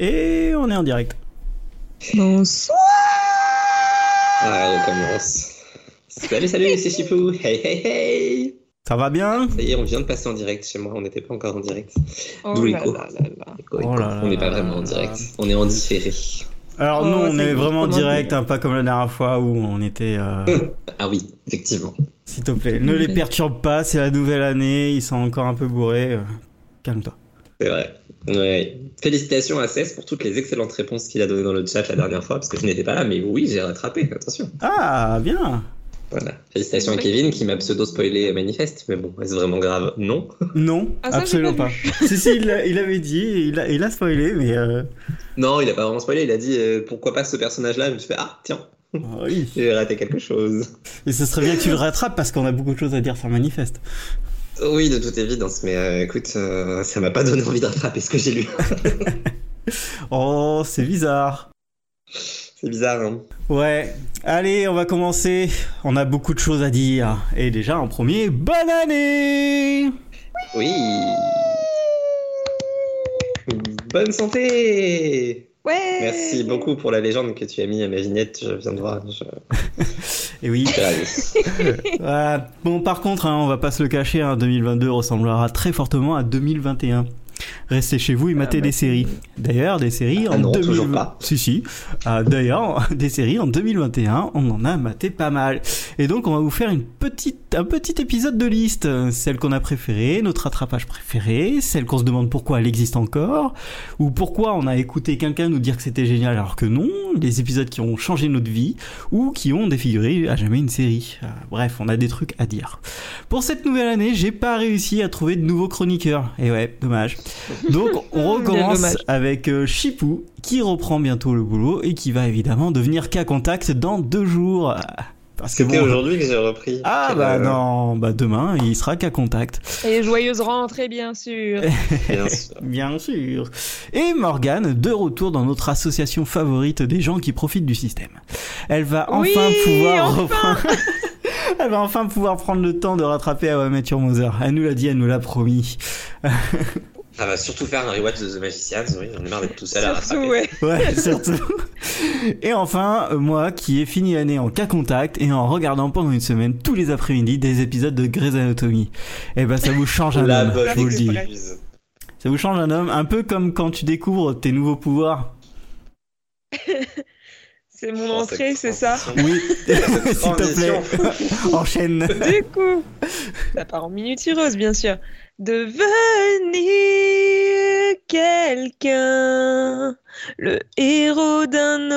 Et on est en direct. Bonsoir Ah, on commence. Salut, salut, c'est Chipou. Hey, hey, hey. Ça va bien? Ça y est, on vient de passer en direct chez moi. On n'était pas encore en direct. Oh D'où là l'écho. Oh on n'est pas vraiment en direct. On est en différé. Alors Oh, nous, on est vraiment en direct, dire hein, pas comme la dernière fois où on était... euh, Ah oui, effectivement. S'il te plaît, ne les perturbe pas, c'est la nouvelle année, ils sont encore un peu bourrés. euh, Calme-toi. C'est vrai. Ouais. Félicitations à Cess pour toutes les excellentes réponses qu'il a données dans le chat la dernière fois, parce que je n'étais pas là, mais oui, j'ai rattrapé, attention. Ah, bien Voilà. Félicitations à. Kevin qui m'a pseudo-spoilé Manifeste, mais bon, est-ce vraiment grave? Non. Non, Ah, ça, absolument pas pas. si, si, il, avait dit, il a, il a spoilé, mais... euh, Non, il a pas vraiment spoilé, il a dit euh, pourquoi pas ce personnage-là, je me suis fait ah, tiens, oui. j'ai raté quelque chose. Et ce serait bien que tu le rattrapes parce qu'on a beaucoup de choses à dire sur Manifeste. Oui, de toute évidence, mais euh, écoute, euh, ça m'a pas donné envie de rattraper ce que j'ai lu. Oh, c'est bizarre. C'est bizarre, hein. Ouais, allez, on va commencer. On a beaucoup de choses à dire. Et déjà, en premier, bonne année Oui. Bonne santé Ouais Merci beaucoup pour la légende que tu as mis à ma vignette, je viens de voir. Je... Et oui. Bon, par contre, hein, on va pas se le cacher, hein, 2022 ressemblera très fortement à 2021. Restez chez vous et matez Ah bah, des séries. D'ailleurs, des séries Ah en non, 2020 toujours pas. Si, si. Ah, D'ailleurs, des séries en 2021, on en a maté pas mal. Et donc, on va vous faire une petite, un petit épisode de liste. Celle qu'on a préférée, notre rattrapage préféré, celle qu'on se demande pourquoi elle existe encore, ou pourquoi on a écouté quelqu'un nous dire que c'était génial alors que non, les épisodes qui ont changé notre vie, ou qui ont défiguré à jamais une série. Euh, bref, on a des trucs à dire. Pour cette nouvelle année, j'ai pas réussi à trouver de nouveaux chroniqueurs. Et ouais, dommage. Donc, on recommence avec euh, Chipou, qui reprend bientôt le boulot et qui va évidemment devenir cas contact dans deux jours. Parce que C'était bon. aujourd'hui que j'ai repris. Ah bah euh, non, bah demain il sera cas contact. Et joyeuse rentrée, bien sûr. Bien sûr. Bien sûr. Et Morgane, de retour dans notre association favorite des gens qui profitent du système. Elle va Oui, enfin pouvoir enfin reprendre- Elle va enfin pouvoir prendre le temps de rattraper Met Your Mother. Elle nous l'a dit, elle nous l'a promis. Ça va surtout faire un rewatch de The Magicians, oui, j'en ai marre d'être tout seul à Surtout, ouais. Ouais, surtout. Et enfin, euh, moi qui ai fini l'année en cas contact et en regardant pendant une semaine tous les après-midi des épisodes de Grey's Anatomy. Eh ben ça vous change un homme, je vous le dis. Ça vous change un homme, un peu comme quand tu découvres tes nouveaux pouvoirs. C'est mon Oh, entrée, c'est ça. Oui, s'il te plaît. Enchaîne. Du coup, ça part en miniatureuse, bien sûr. Devenir quelqu'un, le héros d'un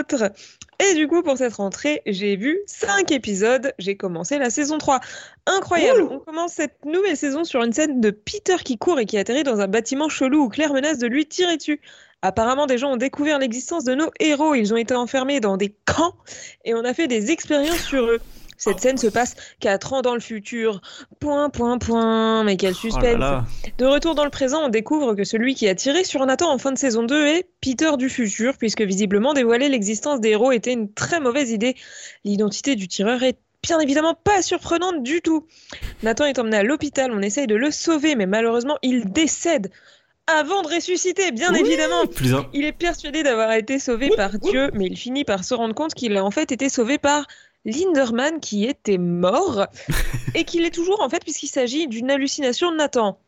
autre. Et du coup, pour cette rentrée, j'ai vu 5 épisodes. J'ai commencé la saison 3. Incroyable. On commence cette nouvelle saison sur une scène de Peter qui court et qui atterrit dans un bâtiment chelou où Claire menace de lui tirer dessus. Apparemment, des gens ont découvert l'existence de nos héros. Ils ont été enfermés dans des camps et on a fait des expériences sur eux. Cette scène se passe 4 ans dans le futur. Point, point, point. Mais quel Oh là suspense. là. De retour dans le présent, on découvre que celui qui a tiré sur Nathan en fin de saison 2 est Peter du futur, puisque visiblement dévoiler l'existence des héros était une très mauvaise idée. L'identité du tireur est bien évidemment pas surprenante du tout. Nathan est emmené à l'hôpital, on essaye de le sauver, mais malheureusement il décède avant de ressusciter, bien Oui, évidemment. Plus. Il est persuadé d'avoir été sauvé par Dieu, mais il finit par se rendre compte qu'il a en fait été sauvé par Linderman qui était mort et qu'il est toujours en fait puisqu'il s'agit d'une hallucination de Nathan.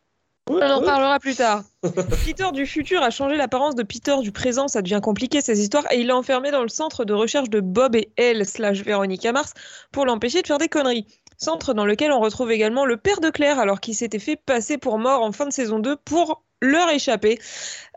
On en parlera plus tard. Peter du futur a changé l'apparence de Peter du présent, ça devient compliqué ces histoires, et il l'a enfermé dans le centre de recherche de Bob et Elle slash Véronica Mars pour l'empêcher de faire des conneries. Centre dans lequel on retrouve également le père de Claire, alors qu'il s'était fait passer pour mort en fin de saison 2 pour leur échapper.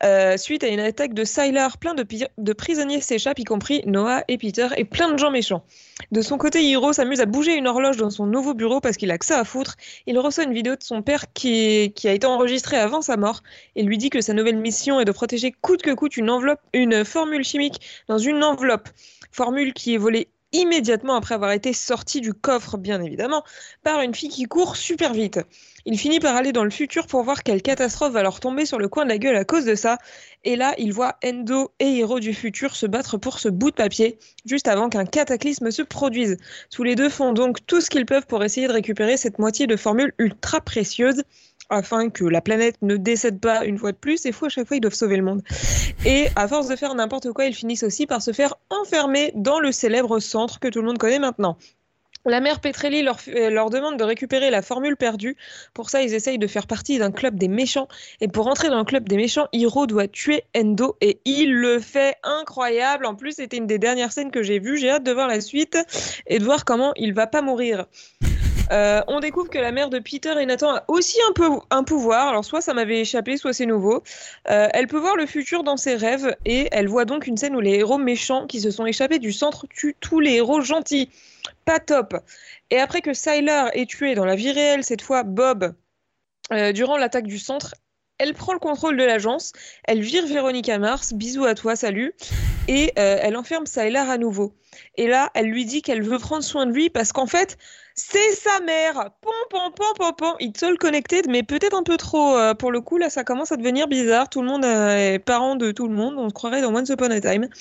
Euh, suite à une attaque de Sylar, plein de, prisonniers s'échappent, y compris Noah et Peter, et plein de gens méchants. De son côté, Hiro s'amuse à bouger une horloge dans son nouveau bureau parce qu'il a que ça à foutre. Il reçoit une vidéo de son père qui, qui a été enregistrée avant sa mort et lui dit que sa nouvelle mission est de protéger coûte que coûte une enveloppe, une formule chimique dans une enveloppe. Formule qui est volée immédiatement après avoir été sortie du coffre, bien évidemment, par une fille qui court super vite. Il finit par aller dans le futur pour voir quelle catastrophe va leur tomber sur le coin de la gueule à cause de ça. Et là, il voit Endo et Hiro du futur se battre pour ce bout de papier, juste avant qu'un cataclysme se produise. Tous les deux font donc tout ce qu'ils peuvent pour essayer de récupérer cette moitié de formule ultra précieuse. Afin que la planète ne décède pas une fois de plus. Et fou, à chaque fois, ils doivent sauver le monde. Et à force de faire n'importe quoi, ils finissent aussi par se faire enfermer dans le célèbre centre que tout le monde connaît maintenant. La mère Petrelli leur, euh, leur, demande de récupérer la formule perdue. Pour ça, ils essayent de faire partie d'un club des méchants. Et pour entrer dans le club des méchants, Hiro doit tuer Endo. Et il le fait incroyable. En plus, c'était une des dernières scènes que j'ai vues. J'ai hâte de voir la suite et de voir comment il va pas mourir. Euh, on découvre que la mère de Peter et Nathan a aussi un, peu, un pouvoir. Alors, soit ça m'avait échappé, soit c'est nouveau. Euh, elle peut voir le futur dans ses rêves et elle voit donc une scène où les héros méchants qui se sont échappés du centre tuent tous les héros gentils pas top. Et après que Sylar ait tué dans la vie réelle, cette fois Bob, euh, durant l'attaque du centre, elle prend le contrôle de l'agence, elle vire Véronica Mars, bisous à toi, salut, et elle enferme Sylar à nouveau. Et là, elle lui dit qu'elle veut prendre soin de lui parce qu'en fait, c'est sa mère. Pom, pom, pom, pom, pom. It's all connected, mais peut-être un peu trop. Euh, pour le coup, là, ça commence à devenir bizarre. Tout le monde est parent de tout le monde. On se croirait dans Once Upon a Time.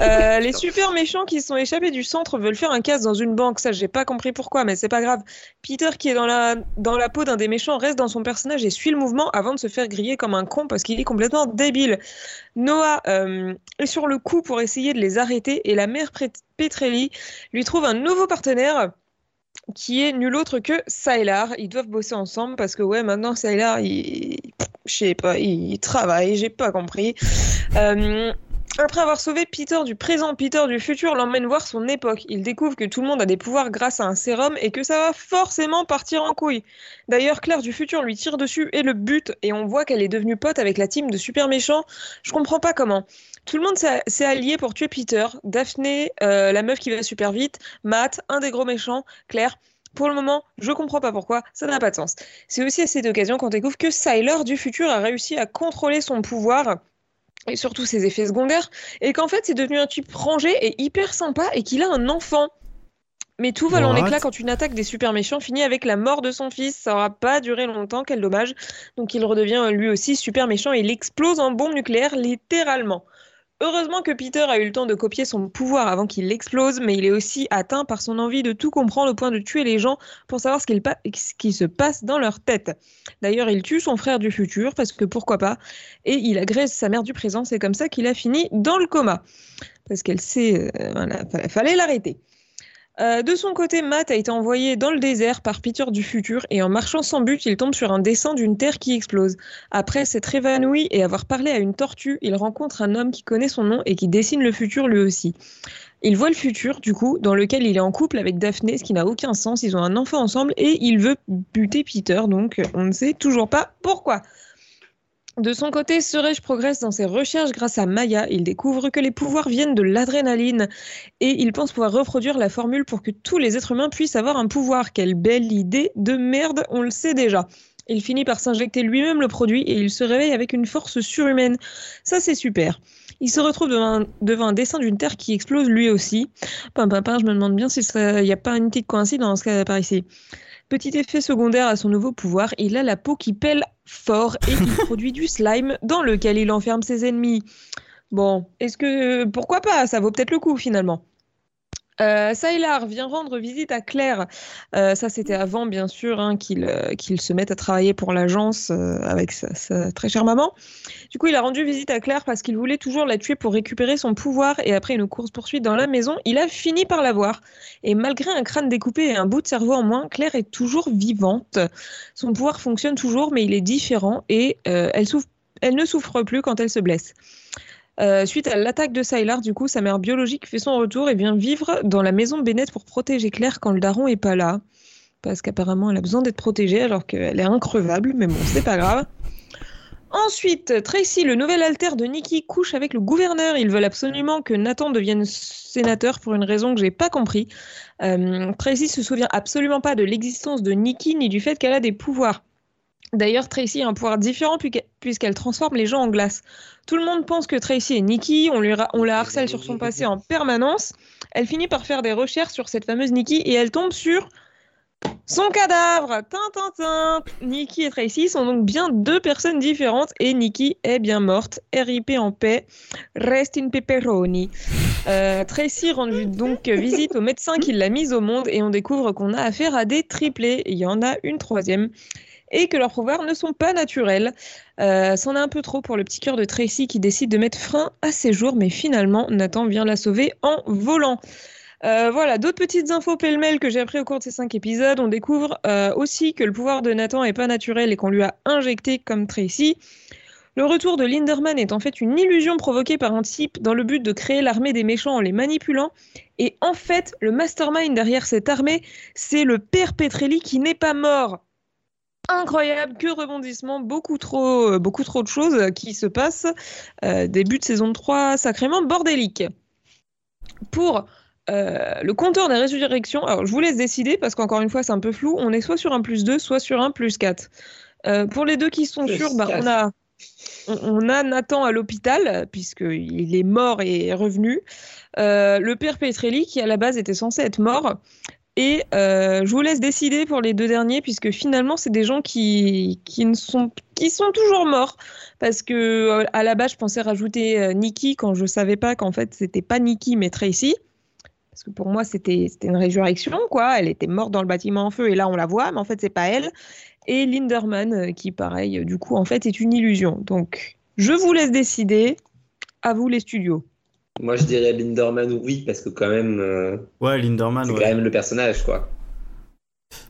Euh, les super méchants qui sont échappés du centre veulent faire un casse dans une banque. Ça, j'ai pas compris pourquoi, mais c'est pas grave. Peter, qui est dans la, dans la peau d'un des méchants, reste dans son personnage et suit le mouvement avant de se faire griller comme un con parce qu'il est complètement débile. Noah euh, est sur le coup pour essayer de les arrêter et la mère Petrelli lui trouve un nouveau partenaire qui est nul autre que Sylar. Ils doivent bosser ensemble parce que ouais, maintenant Sylar, il, je sais pas, il travaille, j'ai pas compris. Euh, après avoir sauvé Peter du présent, Peter du futur l'emmène voir son époque. Il découvre que tout le monde a des pouvoirs grâce à un sérum et que ça va forcément partir en couille. D'ailleurs, Claire du futur lui tire dessus et le bute, et on voit qu'elle est devenue pote avec la team de super méchants. Je comprends pas comment. Tout le monde s'est allié pour tuer Peter, Daphné, euh, la meuf qui va super vite, Matt, un des gros méchants, Claire. Pour le moment, je comprends pas pourquoi, ça n'a pas de sens. C'est aussi à cette occasion qu'on découvre que Sylar du futur a réussi à contrôler son pouvoir et surtout ses effets secondaires, et qu'en fait c'est devenu un type rangé et hyper sympa et qu'il a un enfant. Mais tout vole en éclat quand une attaque des super méchants finit avec la mort de son fils. Ça aura pas duré longtemps, quel dommage. Donc il redevient lui aussi super méchant et il explose en bombe nucléaire littéralement. Heureusement que Peter a eu le temps de copier son pouvoir avant qu'il explose, mais il est aussi atteint par son envie de tout comprendre au point de tuer les gens pour savoir ce qui se passe dans leur tête. D'ailleurs, il tue son frère du futur, parce que pourquoi pas, et il agresse sa mère du présent, c'est comme ça qu'il a fini dans le coma. Parce qu'elle sait, euh, fallait l'arrêter. Euh, de son côté, Matt a été envoyé dans le désert par Peter du futur et en marchant sans but, il tombe sur un dessin d'une terre qui explose. Après s'être évanoui et avoir parlé à une tortue, il rencontre un homme qui connaît son nom et qui dessine le futur lui aussi. Il voit le futur, du coup, dans lequel il est en couple avec Daphné, ce qui n'a aucun sens. Ils ont un enfant ensemble et il veut buter Peter, donc on ne sait toujours pas pourquoi. De son côté, Suresh progresse dans ses recherches grâce à Maya. Il découvre que les pouvoirs viennent de l'adrénaline et il pense pouvoir reproduire la formule pour que tous les êtres humains puissent avoir un pouvoir. Quelle belle idée de merde, on le sait déjà. Il finit par s'injecter lui-même le produit et il se réveille avec une force surhumaine. Ça, c'est super. Il se retrouve devant un, dessin d'une Terre qui explose lui aussi. Pam, je me demande bien s'il n'y a pas une petite coïncidence par ici. Petit effet secondaire à son nouveau pouvoir, il a la peau qui pèle fort et il produit du slime dans lequel il enferme ses ennemis. Bon, est-ce que pourquoi pas? Ça vaut peut-être le coup finalement. Euh, Sylar vient rendre visite à Claire. Euh, ça, c'était avant, bien sûr, hein, euh, qu'il se mette à travailler pour l'agence euh, avec sa, très chère maman. Du coup, il a rendu visite à Claire parce qu'il voulait toujours la tuer pour récupérer son pouvoir. Et après une course-poursuite dans la maison, il a fini par la voir. Et malgré un crâne découpé et un bout de cerveau en moins, Claire est toujours vivante. Son pouvoir fonctionne toujours, mais il est différent et elle, elle ne souffre plus quand elle se blesse. Euh, suite à l'attaque de Sylar, du coup, sa mère biologique fait son retour et vient vivre dans la maison Bennett pour protéger Claire quand le daron est pas là. Parce qu'apparemment, elle a besoin d'être protégée alors qu'elle est increvable, mais bon, c'est pas grave. Ensuite, Tracy, le nouvel alter de Nikki, couche avec le gouverneur. Ils veulent absolument que Nathan devienne sénateur pour une raison que j'ai pas compris. Euh, Tracy se souvient absolument pas de l'existence de Nikki ni du fait qu'elle a des pouvoirs. D'ailleurs, Tracy a un pouvoir différent puisqu'elle transforme les gens en glace. Tout le monde pense que Tracy est Nikki, on, la harcèle sur son passé en permanence. Elle finit par faire des recherches sur cette fameuse Nikki et elle tombe sur son cadavre. Tintin, Nikki et Tracy sont donc bien deux personnes différentes et Nikki est bien morte. RIP en paix. Rest in pepperoni. Euh, Tracy rend donc visite au médecin qui l'a mise au monde et on découvre qu'on a affaire à des triplés. Il y en a une troisième. Et que leurs pouvoirs ne sont pas naturels. Euh, C'en a un peu trop pour le petit cœur de Tracy qui décide de mettre frein à ses jours, mais finalement Nathan vient la sauver en volant. Euh, voilà, d'autres petites infos pêle-mêle que j'ai appris au cours de ces cinq épisodes. On découvre euh, aussi que le pouvoir de Nathan est pas naturel et qu'on lui a injecté comme Tracy. Le retour de Linderman est en fait une illusion provoquée par un type dans le but de créer l'armée des méchants en les manipulant. Et en fait, le mastermind derrière cette armée, c'est le père Petrelli qui n'est pas mort. Incroyable, que rebondissement, beaucoup trop, beaucoup trop de choses qui se passent. Euh, début de saison 3 sacrément bordélique. Pour euh, le compteur des résurrections, alors je vous laisse décider parce qu'encore une fois c'est un peu flou, on est soit sur un plus 2, soit sur un plus 4. Euh, pour les deux qui sont Plus sûrs, bah, on, a, on, a Nathan à l'hôpital puisqu'il est mort et est revenu. Euh, le père Petrelli qui à la base était censé être mort. Et euh, je vous laisse décider pour les deux derniers puisque finalement c'est des gens qui, qui, ne sont, qui sont toujours morts. Parce que euh, à la base je pensais rajouter euh, Nikki quand je savais pas qu'en fait c'était pas Nikki mais Tracy. Parce que pour moi, c'était une résurrection, quoi. Elle était morte dans le bâtiment en feu et là, on la voit, mais en fait, c'est pas elle. Et Linderman, qui, pareil, du coup, en fait, est une illusion. Donc, je vous laisse décider. À vous, les studios. Moi, je dirais Linderman, oui, parce que quand même, euh, Ouais, Linderman, c'est ouais. quand même le personnage, quoi.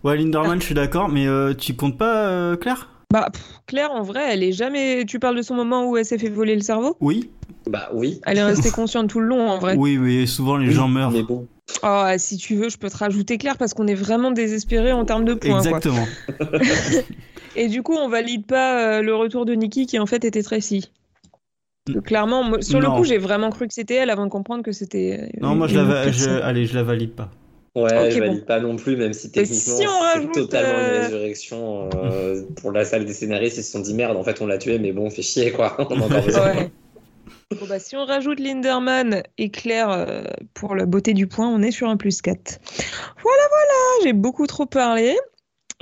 Ouais, Linderman, je suis d'accord, mais euh, tu comptes pas euh, Claire? Bah, pff, Claire, en vrai, elle est jamais. Tu parles de son moment où elle s'est fait voler le cerveau? Oui. Bah oui. Elle est restée consciente tout le long, en vrai. Oui, mais souvent les gens meurent. Mais bon. Oh, si tu veux, je peux te rajouter Claire parce qu'on est vraiment désespérés en termes de points. quoi. Exactement. Et du coup, on valide pas euh, le retour de Nikki qui en fait était Tracy. Que clairement, moi- sur le coup, j'ai vraiment cru que c'était elle avant de comprendre que c'était. euh, Non, moi je la, je... allez, je la valide pas. Ouais, Ok, je bon. valide pas non plus, même si Mais techniquement si on c'est rajoute, totalement euh, une résurrection euh, pour la salle des scénaristes, ils se sont dit merde, en fait on l'a tué, mais bon, on fait chier quoi. On. Ouais. Bon, bah, si on rajoute Linderman et Claire euh, pour la beauté du point, on est sur un plus 4. Voilà, voilà, j'ai beaucoup trop parlé.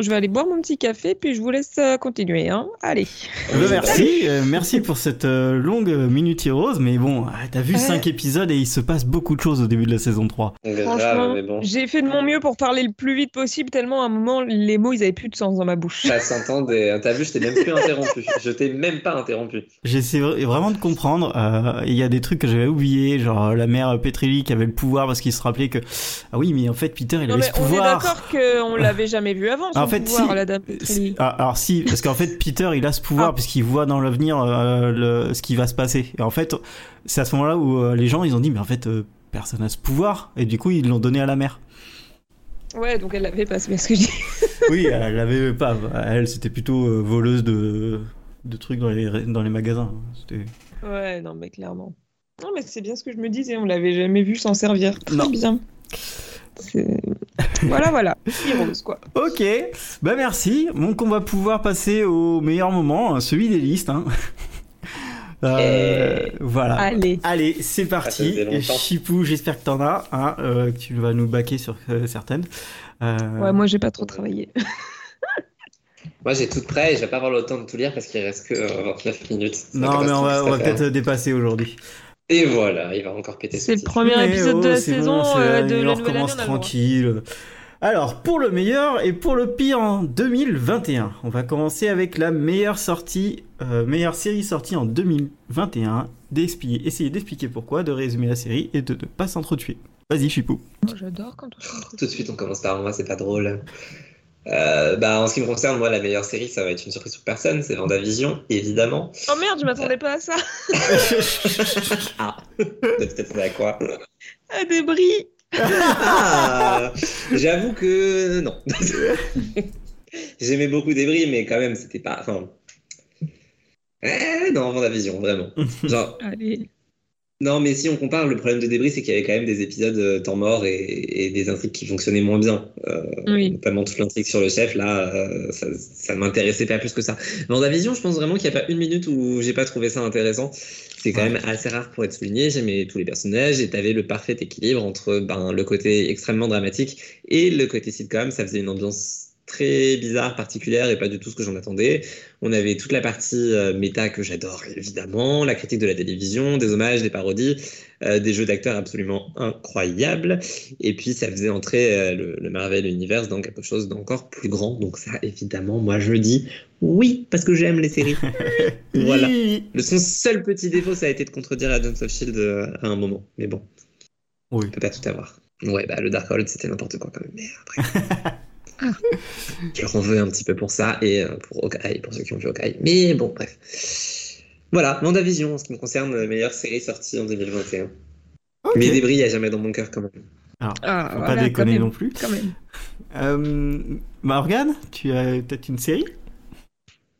Je vais aller boire mon petit café, puis je vous laisse euh, continuer. Hein. Allez. Euh, merci, euh, merci pour cette euh, longue minute rose, mais bon, ah, t'as vu Ouais. 5 épisodes et il se passe beaucoup de choses au début de la saison 3. Grave, Franchement, bon. j'ai fait de mon mieux pour parler le plus vite possible, tellement à un moment, les mots, ils avaient plus de sens dans ma bouche. Ça s'entendait. T'as vu, je t'ai même plus interrompu. Je t'ai même pas interrompu. J'essaie vra- vraiment de comprendre. euh, Il y a des trucs que j'avais oubliés, genre la mère Petrelli qui avait le pouvoir parce qu'il se rappelait que ah oui, mais en fait Peter il Non, avait mais ce on est pouvoir. d'accord qu'on l'avait jamais vu avant, son En fait, pouvoir, si. la dame ah, alors si, parce qu'en fait Peter il a ce pouvoir Ah. puisqu'il voit dans l'avenir euh, ce qui va se passer. Et en fait, c'est à ce moment-là où euh, les gens ils ont dit mais en fait euh, personne n'a ce pouvoir et du coup ils l'ont donné à la mère. Ouais, donc elle l'avait pas, c'est bien ce que je dis. Oui, elle l'avait pas. Elle c'était plutôt voleuse de de trucs dans les dans les magasins. Ouais, non, mais clairement. Non, mais c'est bien ce que je me disais, on l'avait jamais vu s'en servir. Très Non. bien. Voilà, voilà. Heroes, quoi. Ok, bah merci. Donc on va pouvoir passer au meilleur moment, hein, celui des listes. hein. Euh, voilà. Allez. Allez, c'est parti. Chipou, j'espère que t'en as, hein, euh, que tu vas nous baquer sur euh, certaines. Euh, Ouais, moi, j'ai pas trop travaillé. Moi j'ai tout prêt et je vais pas avoir le temps de tout lire parce qu'il reste que euh, 29 minutes. Non, mais on va, va peut-être dépasser aujourd'hui. Et voilà, il va encore péter C'est le premier épisode de oh, la saison bon, euh, de on la nouvelle année. tranquille. Alors, pour le meilleur et pour le pire en 2021, on va commencer avec la meilleure sortie, euh, meilleure série sortie en 2021. D'expliquer, essayer d'expliquer pourquoi, de résumer la série et de ne pas s'entretuer. Vas-y, Chipou. Moi, J'adore quand on fait Tout de suite, on commence par moi, c'est pas drôle. Euh, bah, en ce qui me concerne, moi, la meilleure série, ça va être une surprise pour personne, c'est Vendavision, évidemment. Oh merde, je m'attendais pas à ça. Ah, peut-être à quoi À des bris. Ah, J'avoue que non. J'aimais beaucoup Débris, mais quand même, c'était pas. Enfin. Eh, non, Vendavision, vraiment. Genre, Allez. Non, mais si on compare, le problème de Débris, c'est qu'il y avait quand même des épisodes euh, temps mort et, et des intrigues qui fonctionnaient moins bien. Euh, Oui. notamment toute l'intrigue sur le chef, là, euh, ça, ça m'intéressait pas plus que ça. Vendavision, je pense vraiment qu'il n'y a pas une minute où j'ai pas trouvé ça intéressant. C'est quand même assez rare pour être souligné. J'aimais tous les personnages et t'avais le parfait équilibre entre ben, le côté extrêmement dramatique et le côté sitcom. Ça faisait une ambiance très bizarre, particulière et pas du tout ce que j'en attendais. On avait toute la partie euh, méta que j'adore évidemment, la critique de la télévision, des hommages, des parodies, euh, des jeux d'acteurs absolument incroyables. Et puis ça faisait entrer euh, le, le, Marvel Universe dans quelque chose d'encore plus grand. Donc ça, évidemment, moi je dis oui parce que j'aime les séries. voilà. Le son seul petit défaut, ça a été de contredire Agents of Shield à un moment. Mais bon, oui. on peut pas tout avoir. Ouais, bah le Darkhold c'était n'importe quoi quand même. Mais après. Je leur veux un petit peu pour ça et euh, pour Hawkeye, pour ceux qui ont vu Hawkeye. Mais bon, bref. Voilà, Vision en ce qui me concerne, meilleure série sortie en 2021. Okay. Mais débris, il n'y a jamais dans mon cœur quand même. Alors, ah, faut voilà, pas déconner même, non plus. Quand même. Euh, Morgane, tu as peut-être une série?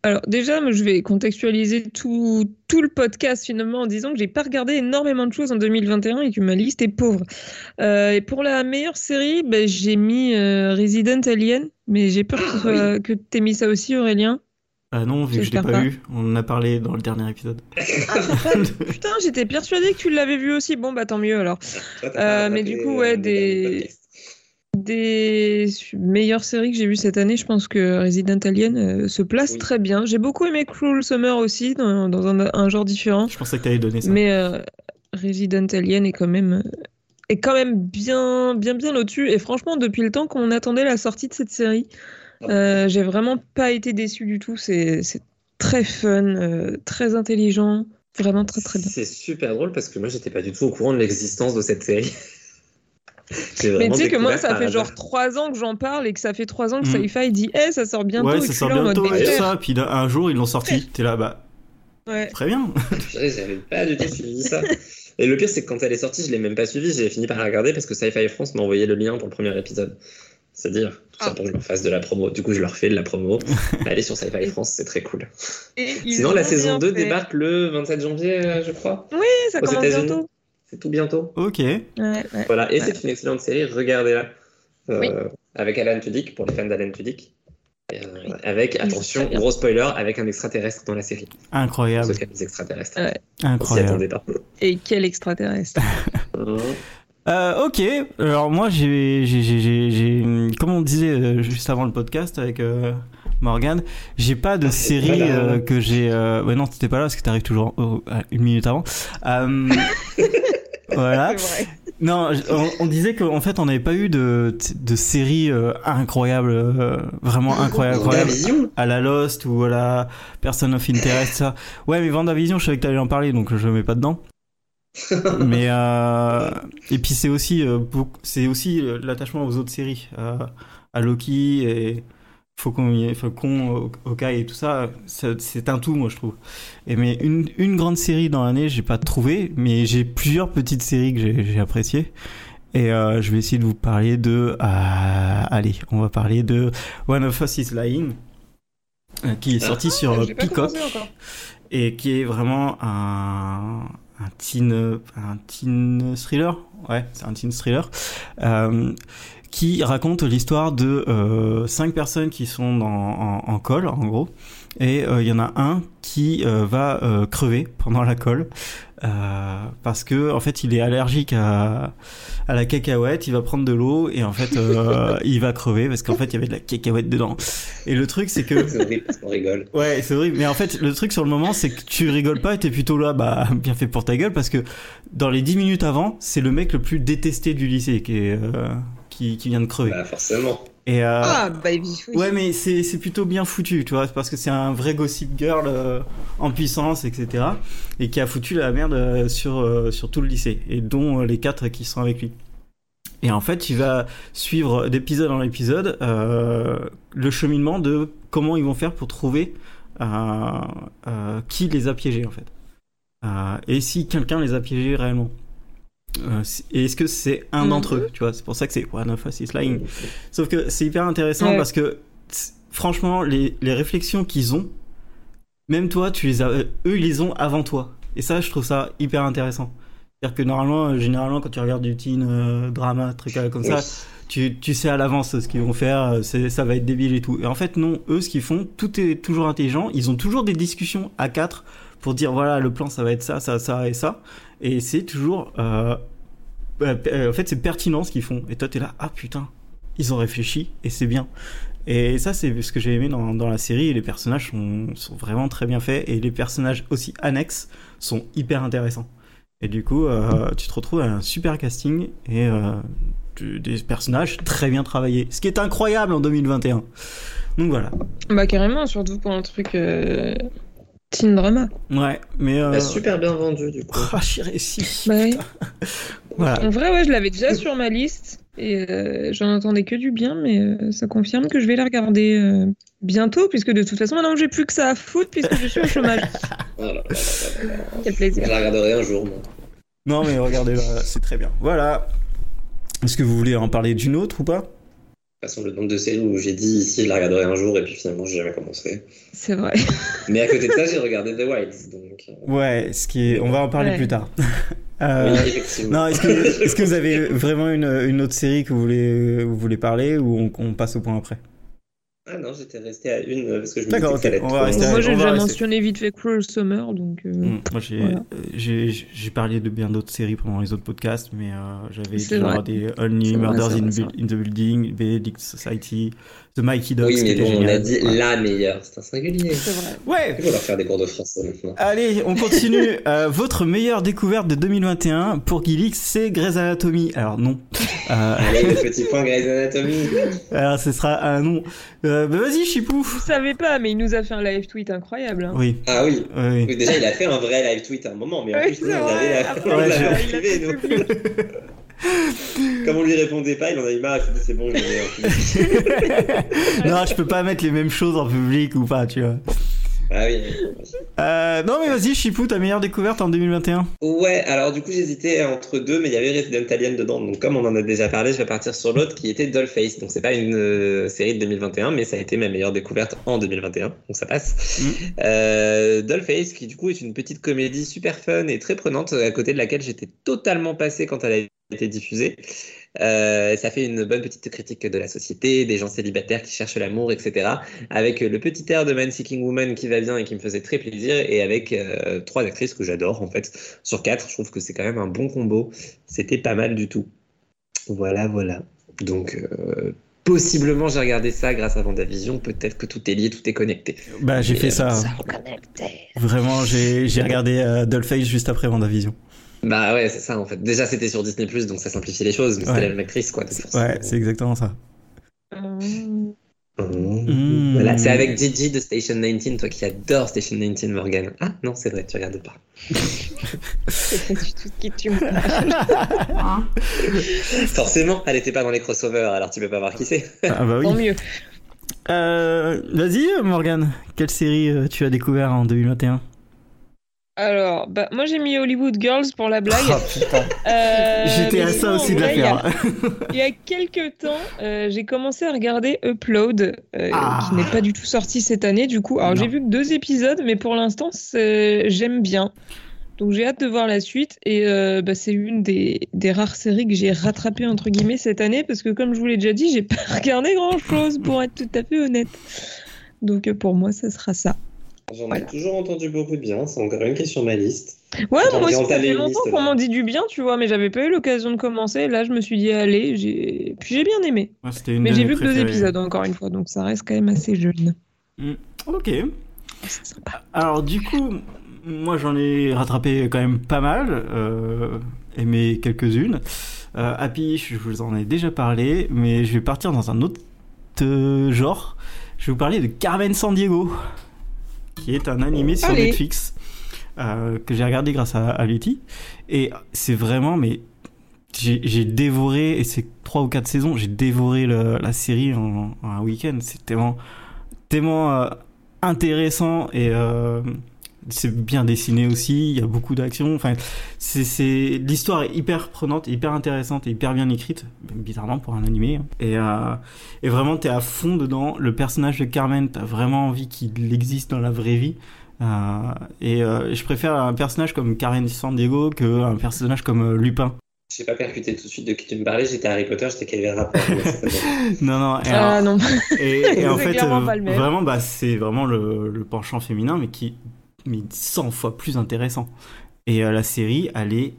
Alors déjà, je vais contextualiser tout, tout, le podcast finalement en disant que j'ai pas regardé énormément de choses en 2021 et que ma liste est pauvre. Euh, et pour la meilleure série, ben, j'ai mis euh, Resident Alien, mais j'ai peur Ah, que, euh, que tu aies mis ça aussi Aurélien. Ah non, vu que je l'ai pas, pas vu, on en a parlé dans le dernier épisode. Putain, j'étais persuadée que tu l'avais vu aussi. Bon, bah tant mieux alors. Toi, Euh, mais du coup, ouais, des-. Des meilleures séries que j'ai vues cette année, je pense que Resident Alien euh, se place Oui. très bien. J'ai beaucoup aimé Cruel Summer aussi, dans, dans un, un genre différent. Je pensais que t'allais donner ça. Mais euh, Resident Alien est quand même euh, est quand même bien bien bien au-dessus. Et franchement, depuis le temps qu'on attendait la sortie de cette série, euh, j'ai vraiment pas été déçu du tout. C'est c'est très fun, très intelligent, vraiment très très bien. C'est super drôle parce que moi j'étais pas du tout au courant de l'existence de cette série. Mais tu sais que moi, ça fait genre trois ans que j'en parle et que ça fait trois ans que Mm. Sci-Fi dit Eh, ça sort bientôt. ouais, et ça sort bientôt et ça. Puis un jour, ils l'ont sorti. T'es là, bah, ouais. très bien. J'avais pas du tout suivi ça. Et le pire, c'est que quand elle est sortie, je l'ai même pas suivi. J'ai fini par la regarder parce que Sci-Fi France m'a envoyé le lien pour le premier épisode. C'est-à-dire, tout ça Ah. pour que je leur fasse de la promo. Du coup, je leur fais de la promo. Allez sur Sci-Fi France, c'est très cool. Et Sinon, la saison 2 fait. débarque le 27 janvier, euh, je crois. Oui, ça aux commence bientôt. C'est tout bientôt. Ok. Ouais, ouais. Voilà, et Ouais. c'est une excellente série, regardez-la. Euh, Oui. Avec Alan Tudyk, pour les fans d'Alan Tudyk. Euh, Oui. Avec, attention, gros spoiler, avec un extraterrestre dans la série. Incroyable. aiment les extraterrestres. Incroyable. pas. Et quel extraterrestre. Euh, ok, alors moi j'ai, j'ai, j'ai, j'ai, j'ai- comme on disait juste avant le podcast avec euh, Morgan, j'ai pas de Ah, série pas là. euh, que j'ai. Euh... Ouais, non, t'étais pas là parce que t'arrives toujours une minute avant. Euh, voilà. Non, on, on disait qu'en fait on n'avait pas eu de, de série euh, incroyable, euh, vraiment incroyable, incroyable. À la Lost ou à la Person of Interest, ça. Ouais, mais Vendavision, je savais que t'allais en parler donc je le mets pas dedans. mais euh, et puis c'est aussi euh, c'est aussi euh, l'attachement aux autres séries euh, à Loki et Faucon y- Faucon Hawkeye et tout ça c'est un tout moi je trouve. Et mais une, une grande série dans l'année j'ai pas trouvé mais j'ai plusieurs petites séries que j'ai appréciées. Et euh, je vais essayer de vous parler de euh, allez on va parler de One of Us is Lying euh, qui est sorti sur euh, J'ai pas Peacock et qui est vraiment un, un teen un teen thriller. Ouais c'est un teen thriller. Euh, qui raconte l'histoire de euh, cinq personnes qui sont dans, en, en colle en gros et euh, il y en a un qui euh, va euh, crever pendant la colle parce que en fait il est allergique à, à la cacahuète il va prendre de l'eau et en fait il va crever parce qu'en fait il y avait de la cacahuète dedans et le truc c'est que C'est horrible parce qu'on rigole. Ouais, c'est horrible. Mais en fait, le truc sur le moment, c'est que tu rigoles pas et t'es plutôt là, bah, bien fait pour ta gueule, parce que dans les 10 minutes avant, c'est le mec le plus détesté du lycée qui, est, qui, qui vient de crever. Bah, forcément. Et, euh, Ah, bah oui. Ouais, mais c'est c'est plutôt bien foutu, tu vois, parce que c'est un vrai gossip girl euh, en puissance, etc. Et qui a foutu la merde euh, sur, euh, sur tout le lycée, et dont euh, les quatre qui sont avec lui. Et en fait, il va suivre d'épisode en épisode euh, le cheminement de comment ils vont faire pour trouver euh, euh, qui les a piégés, en fait. Euh, et si quelqu'un les a piégés réellement. Euh, et est-ce que c'est un Mhm. d'entre eux Tu vois, c'est pour ça que c'est One of Us is Lying. Sauf que c'est hyper intéressant Ouais. parce que franchement, les, les réflexions qu'ils ont, même toi, tu les as, euh, eux, ils les ont avant toi. Et ça, je trouve ça hyper intéressant. C'est-à-dire que normalement, euh, généralement, quand tu regardes du teen euh, drama, truc comme ça, tu, tu sais à l'avance ce qu'ils vont faire, euh, ça va être débile et tout. Et en fait, non, eux, ce qu'ils font, tout est toujours intelligent. Ils ont toujours des discussions à quatre pour dire voilà, le plan, ça va être ça, ça, ça et ça. Et c'est toujours. euh, euh, en fait, c'est pertinent ce qu'ils font. Et toi, t'es là, ah putain, ils ont réfléchi et c'est bien. Et ça, c'est ce que j'ai aimé dans, dans la série. Les personnages sont, sont vraiment très bien faits et les personnages aussi annexes sont hyper intéressants. Et du coup, euh, tu te retrouves à un super casting et euh, des personnages très bien travaillés. Ce qui est incroyable en 2021. Donc voilà. Bah carrément, surtout pour un truc euh, teen drama. Ouais, mais. Euh... Bah, super bien vendu du coup. Ah. Bah oui. Voilà. En vrai, ouais, je l'avais déjà sur ma liste et euh, j'en entendais que du bien, mais euh, ça confirme que je vais la regarder euh, bientôt, puisque de toute façon, maintenant j'ai plus que ça à foutre puisque je suis au chômage. Oh là là là là là. Quel Je plaisir. la regarderai un jour, moi. Non, mais regardez là, c'est très bien. Voilà. Est-ce que vous voulez en parler d'une autre ou pas? Façon, le nombre de séries où j'ai dit ici, je la regarderai un jour, et puis finalement, j'ai jamais commencé. C'est vrai. Mais à côté de ça, j'ai regardé The Wilds, donc. euh, Ouais, ce qui est... on va en parler Ouais. plus tard. Euh, Oui, effectivement. Non, est-ce que, est-ce que vous avez vraiment une, une autre série que vous voulez, vous voulez parler ou on, on passe au point après? Ah non, j'étais resté à une euh, parce que je me D'accord, disais que ça ok, allait être on va trop rester à- Moi, j'ai déjà rester. mentionné vite fait Cruel Summer, donc. euh, Mm, Moi, j'ai, Voilà. j'ai, j'ai parlé de bien d'autres séries pendant les autres podcasts, mais euh, j'avais des Only Murders in, in the Building, Benedict Society, The Mikey Ducks. Oui, mais bon, on a dit Ouais. la meilleure. C'est un singulier. C'est vrai. Ouais, Il faut leur faire des cours de français maintenant. Allez, on continue. Euh, votre meilleure découverte de 2021 pour Gilix, c'est Grey's Anatomy. Alors non. Euh, Allez, le petit point Grey's Anatomy. alors ce sera un non. Euh, bah vas-y, Chipou. Vous savez pas, mais il nous a fait un live tweet incroyable. hein. Oui. Ah oui. oui. Oui, déjà, il a fait un vrai live tweet à un moment, mais en Oui, plus, nous, on avait la, Après, on Ouais, je- privé, nous. Comme on lui répondait pas, il en avait marre, c'est bon, non, je peux pas mettre les mêmes choses en public ou pas, tu vois. Ah oui. Euh, non, mais vas-y, Chipou, ta meilleure découverte en 2021. Ouais, alors du coup, j'hésitais entre deux, mais il y avait Resident Alien dedans. Donc, comme on en a déjà parlé, je vais partir sur l'autre qui était Dollface. Donc, c'est pas une euh, série de 2021, mais ça a été ma meilleure découverte en 2021. Donc, ça passe. Mm. Euh, Dollface, qui du coup est une petite comédie super fun et très prenante, à côté de laquelle j'étais totalement passé quand elle a été diffusée. Euh, ça fait une bonne petite critique de la société, des gens célibataires qui cherchent l'amour, etc. Avec le petit air de Man Seeking Woman qui va bien et qui me faisait très plaisir, et avec euh, trois actrices que j'adore en fait. Sur quatre, je trouve que c'est quand même un bon combo. C'était pas mal du tout. Voilà, voilà. Donc, euh, possiblement, j'ai regardé ça grâce à Vendavision. Peut-être que tout est lié, tout est connecté. Bah, j'ai fait euh, ça. Vraiment, j'ai, j'ai regardé euh, Dollface juste après Vendavision. Bah ouais, c'est ça en fait. Déjà, c'était sur Disney, donc ça simplifiait les choses, mais c'était Ouais. la même actrice quoi. Ouais, c'est exactement ça. Mmh. Mmh. Voilà, c'est avec Gigi de Station 19, toi qui adores Station 19, Morgan. Ah non, c'est vrai, tu regardes pas. C'est pas du tout ce qui tu me parles. Forcément, elle était pas dans les crossovers, alors tu peux pas voir qui c'est. Ah bah oui. Tant mieux. Euh, vas-y, Morgan. Quelle série euh, tu as découvert en 2021 Alors, bah, moi j'ai mis Hollywood Girls pour la blague. Putain. Euh, J'étais à ça aussi de la il y a- faire. Il y a quelques temps, euh, j'ai commencé à regarder Upload, euh, Ah. qui n'est pas du tout sorti cette année du coup. Alors j'ai vu que deux épisodes, mais pour l'instant j'aime bien. Donc j'ai hâte de voir la suite et euh, bah, c'est une des, des rares séries que j'ai rattrapées entre guillemets cette année parce que comme je vous l'ai déjà dit, j'ai pas regardé grand chose pour être tout à fait honnête. Donc pour moi, ça sera ça. J'en ai toujours entendu beaucoup de bien, c'est encore une qui est sur ma liste. Ouais, moi aussi, ça fait longtemps qu'on m'en dit du bien, tu vois, mais j'avais pas eu l'occasion de commencer. Là, je me suis dit, allez, j'ai... puis j'ai bien aimé. Ouais, c'était une Mais j'ai vu que deux épisodes, encore une fois, donc ça reste quand même assez jeune. Ok. C'est sympa. Alors du coup, moi j'en ai rattrapé quand même pas mal, euh, aimé quelques-unes. Euh, Happy, je vous en ai déjà parlé, mais je vais partir dans un autre euh, genre. Je vais vous parler de Carmen Sandiego, qui est un animé sur Allez. Netflix euh, que j'ai regardé grâce à, à Lutti. Et c'est vraiment, mais j'ai dévoré, et c'est trois ou quatre saisons, j'ai dévoré le- la série en, en un week-end. C'est tellement, tellement euh, intéressant et euh, c'est bien dessiné aussi. Il y a beaucoup d'action. Enfin, c'est c'est l'histoire est hyper prenante, hyper intéressante et hyper bien écrite, bizarrement pour un animé. hein. Et, euh, et vraiment, t'es à fond dedans. Le personnage de Carmen, t'as vraiment envie qu'il existe dans la vraie vie. Euh, et euh, je préfère un personnage comme Karen San Diego qu'un personnage comme euh, Lupin. J'ai pas percuté tout de suite de qui tu me parlais, j'étais Harry Potter, j'étais quel rapport. Non, non. et Ah alors- non. Et, et en fait, euh, vraiment, bah, c'est vraiment le, le penchant féminin, mais qui mais 100 fois plus intéressant. Et euh, la série, elle est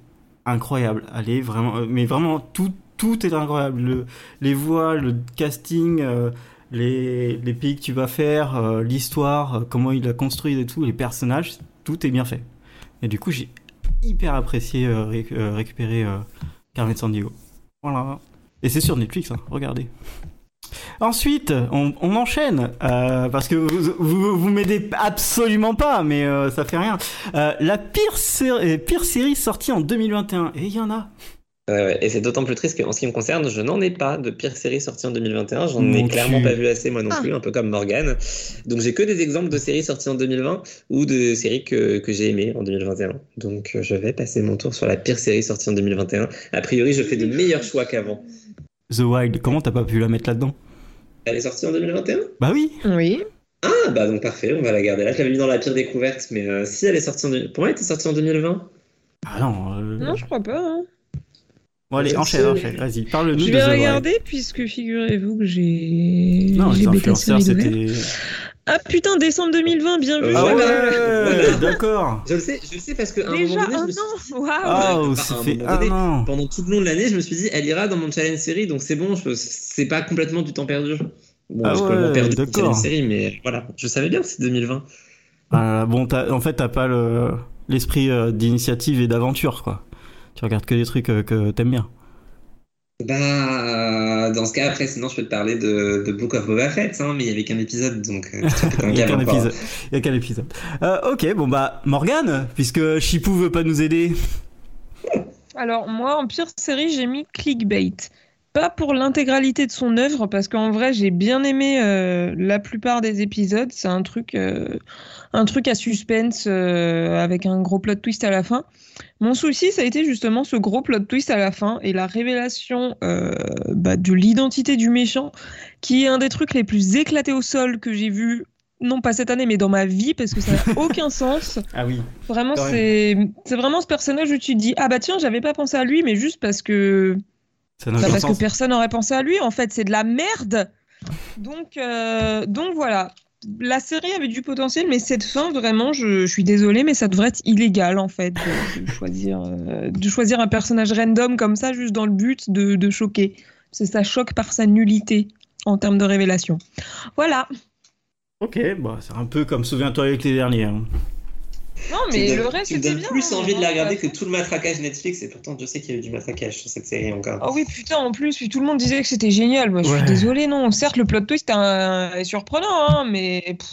incroyable. Elle est vraiment, euh, mais vraiment tout, tout est incroyable. Le- les voix, le casting, euh, les, les pays que tu vas faire, l'histoire, comment il a construit et tout, les personnages, tout est bien fait. Et du coup, j'ai hyper apprécié ré- récupérer Carmen Sandiego. Voilà. Et c'est sur Netflix, hein, regardez. Ensuite, on, on enchaîne, euh, parce que vous, vous, vous m'aidez absolument pas, mais euh, ça fait rien. Euh, la pire, sé- pire série sortie en 2021, et il y en a. Ouais, ouais. Et c'est d'autant plus triste qu'en ce qui me concerne, je n'en ai pas de pire série sortie en 2021. J'en ai clairement pas vu assez, moi non Ah. plus, un peu comme Morgane. Donc j'ai que des exemples de séries sorties en 2020 ou de séries que, que j'ai aimées en 2021. Donc euh, je vais passer mon tour sur la pire série sortie en 2021. A priori, je fais de meilleurs choix qu'avant. The Wild, comment t'as pas pu la mettre là-dedans? Elle est sortie en 2021 Bah oui Oui. Ah bah donc parfait, on va la garder là. Je l'avais mis dans la pire découverte, mais euh, si elle est sortie en... Pour moi, elle était sortie en 2020 Ah non, euh, Non, je crois pas. hein. Bon allez, enchaîne, enchaîne, vas-y, parle-nous Je de vais The Wild. regarder puisque figurez-vous que j'ai Non, les influenceurs, c'était... Ah putain, décembre 2020, bien vu. Ah ouais, Voilà. d'accord Je le sais, je le sais parce un Déjà moment donné, un an. Waouh. Ah, Ouais, ça à un fait moment un donné, an pendant tout le long de l'année, je me suis dit, elle ira dans mon challenge série, donc c'est bon, je- c'est pas complètement du temps perdu. Bon, Ah ouais, perdu d'accord. challenge série, mais voilà, je savais bien que c'est 2020. Ah, Bon, t'as- en fait, t'as pas le- l'esprit euh, d'initiative et d'aventure, quoi. Tu regardes que des trucs euh, que t'aimes bien. Bah, dans ce cas, après, sinon, je peux te parler de, de Book of Boba Fett, hein, mais il y avait qu'un épisode, donc euh, Il y a qu'un épisode. Il y a qu'un épisode. Euh, ok, bon bah, Morgane, puisque Chipou veut pas nous aider. Alors moi, en pire série, j'ai mis Clickbait. Pas pour l'intégralité de son œuvre, parce qu'en vrai, j'ai bien aimé euh, la plupart des épisodes. C'est un truc, euh, un truc à suspense euh, avec un gros plot twist à la fin. Mon souci, ça a été justement ce gros plot twist à la fin et la révélation bah, de l'identité du méchant, qui est un des trucs les plus éclatés au sol que j'ai vu, non pas cette année, mais dans ma vie, parce que ça n'a aucun sens. Ah oui. Vraiment, c'est vraiment ce personnage où tu te dis ah bah tiens, j'avais pas pensé à lui, mais juste parce que Ça n'a bah, parce que personne n'aurait pensé à lui. En fait, c'est de la merde. Donc euh, donc voilà. La série avait du potentiel, mais cette fin, vraiment, je, je suis désolée, mais ça devrait être illégal en fait de, de choisir euh, de choisir un personnage random comme ça juste dans le but de, de choquer. C'est ça choque par sa nullité en termes de révélation. Voilà. Ok, bah, c'est un peu comme Souviens-toi avec les derniers. hein. Non, mais le donnes- reste tu me c'était donnes bien. plus hein, envie de la vraiment, regarder que tout le matraquage Netflix, et pourtant, Dieu sait qu'il y a eu du matraquage sur cette série encore. Ah oui, putain, en plus, puis tout le monde disait que c'était génial. Moi, je suis désolée, non. Certes, le plot twist est, un- est surprenant, hein, mais pff,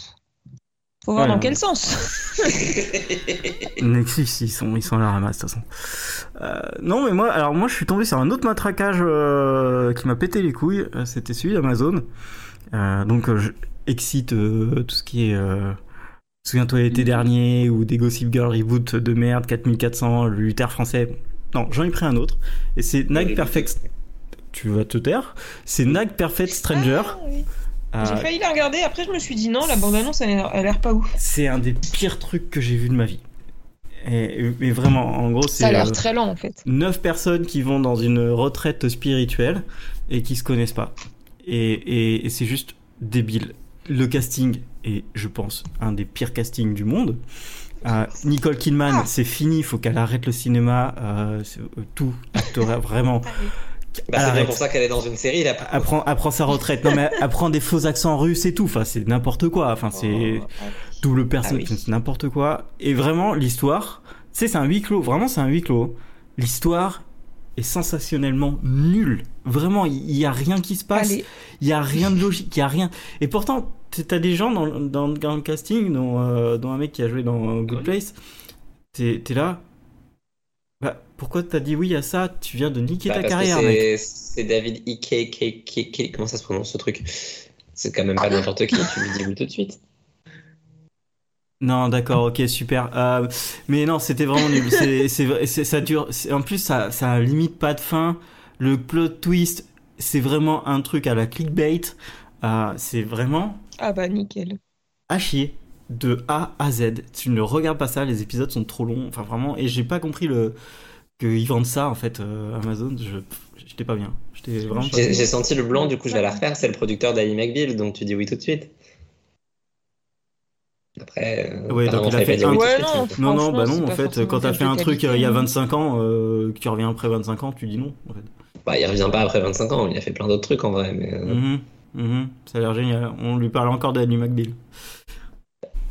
faut voir Ouais, dans quel sens. Netflix, ils sont, ils sont à la ramasse, de toute façon. Euh, non, mais moi, alors moi, je suis tombé sur un autre matraquage euh, qui m'a pété les couilles. Euh, C'était celui d'Amazon. Euh, donc, euh, je excite euh, tout ce qui est. Souviens-toi l'été dernier ou des Gossip Girl reboot de merde, 4400, le Luther français. Non, j'en ai pris un autre. Et c'est Nag Perfect. Tu vas te taire. C'est Nag Perfect Stranger. Ah, oui. Euh, J'ai failli la regarder, après je me suis dit non, la bande-annonce elle a elle a l'air pas ouf. c'est un des pires trucs que j'ai vu de ma vie. Et, mais vraiment, en gros, c'est. Ça a l'air euh, très lent en fait. neuf personnes qui vont dans une retraite spirituelle et qui se connaissent pas. Et, et- et c'est juste débile. Le casting est, je pense, un des pires castings du monde. Euh, Nicole Kidman, Ah. c'est fini, faut qu'elle arrête le cinéma, euh, euh, tout, acteur, vraiment. Bah, Elle c'est bien pour ça qu'elle est dans une série, là. Elle prend, elle prend sa retraite. Non mais elle prend des faux accents russes et tout. Enfin, c'est n'importe quoi. Enfin, c'est double personne, Ah oui. c'est n'importe quoi. Et vraiment, l'histoire, tu sais, c'est un huis clos. Vraiment, c'est un huis clos. L'histoire est sensationnellement nulle. Vraiment, il y a rien qui se passe. Il y a rien de logique. Il y a rien. Et pourtant, t'as des gens dans, dans, dans le casting, dont, euh, dont un mec qui a joué dans Good Place. T'es là. Bah, pourquoi t'as dit oui à ça? Tu viens de niquer Bah, ta parce que carrière, mec. c'est- David Ike, comment ça se prononce ce truc? C'est quand même pas n'importe qui, tu lui dis oui tout de suite. Non, d'accord, ok, super. Euh, mais non, c'était vraiment nul. C'est, c'est, ça dure. en plus, ça, ça limite pas de fin. Le plot twist, c'est vraiment un truc à la clickbait. Euh, c'est vraiment ah bah nickel. à chier de A à Z. Tu ne regardes pas ça, les épisodes sont trop longs. Enfin, vraiment. Et j'ai pas compris le qu'ils vendent ça en fait. euh, Amazon, je, j'étais pas bien. J'étais vraiment pas J'ai bien. j'ai senti le blanc, du coup je vais la refaire. C'est le producteur d'Ali McBeal, donc tu dis oui tout de suite. Après, euh, Ouais, donc il a fait un- oui Ouais, non. Non, bah non, en fait, quand t'as fait un truc il y a qualité. 25 ans, euh, que tu reviens après 25 ans, tu dis non, en fait. Bah, il revient pas après 25 ans, il a fait plein d'autres trucs en vrai. Mais, euh, Mhm. Ça a l'air génial. On lui parle encore d'Annie McBeal.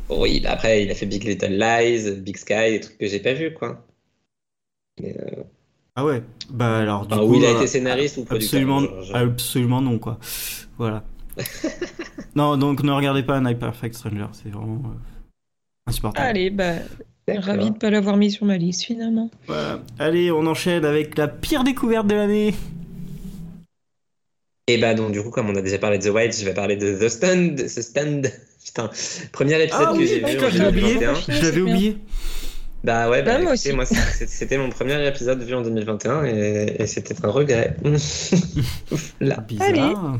Oui, bah après, il a fait Big Little Lies, Big Sky, des trucs que j'ai pas vus, quoi. Mais, euh, Ah ouais Bah alors, du enfin, coup, où il a euh, été scénariste ou producteur. absolument, genre, absolument non, quoi. Voilà. non, donc ne regardez pas un Perfect Stranger, c'est vraiment euh, insupportable. Allez, bah, ravi de pas l'avoir mis sur ma liste finalement. Voilà. Allez, on enchaîne avec la pire découverte de l'année. Et bah donc du coup, comme on a déjà parlé de The Wild, je vais parler de The Stand. The Stand. Putain, premier épisode Ah que oui, j'ai vu en je l'ai oublié. 2021. Je l'avais oublié. Bah ouais, bah, Bah, moi écoutez, aussi. moi c'était mon premier épisode vu en 2021 et, et c'était un regret. Là, Bizarre.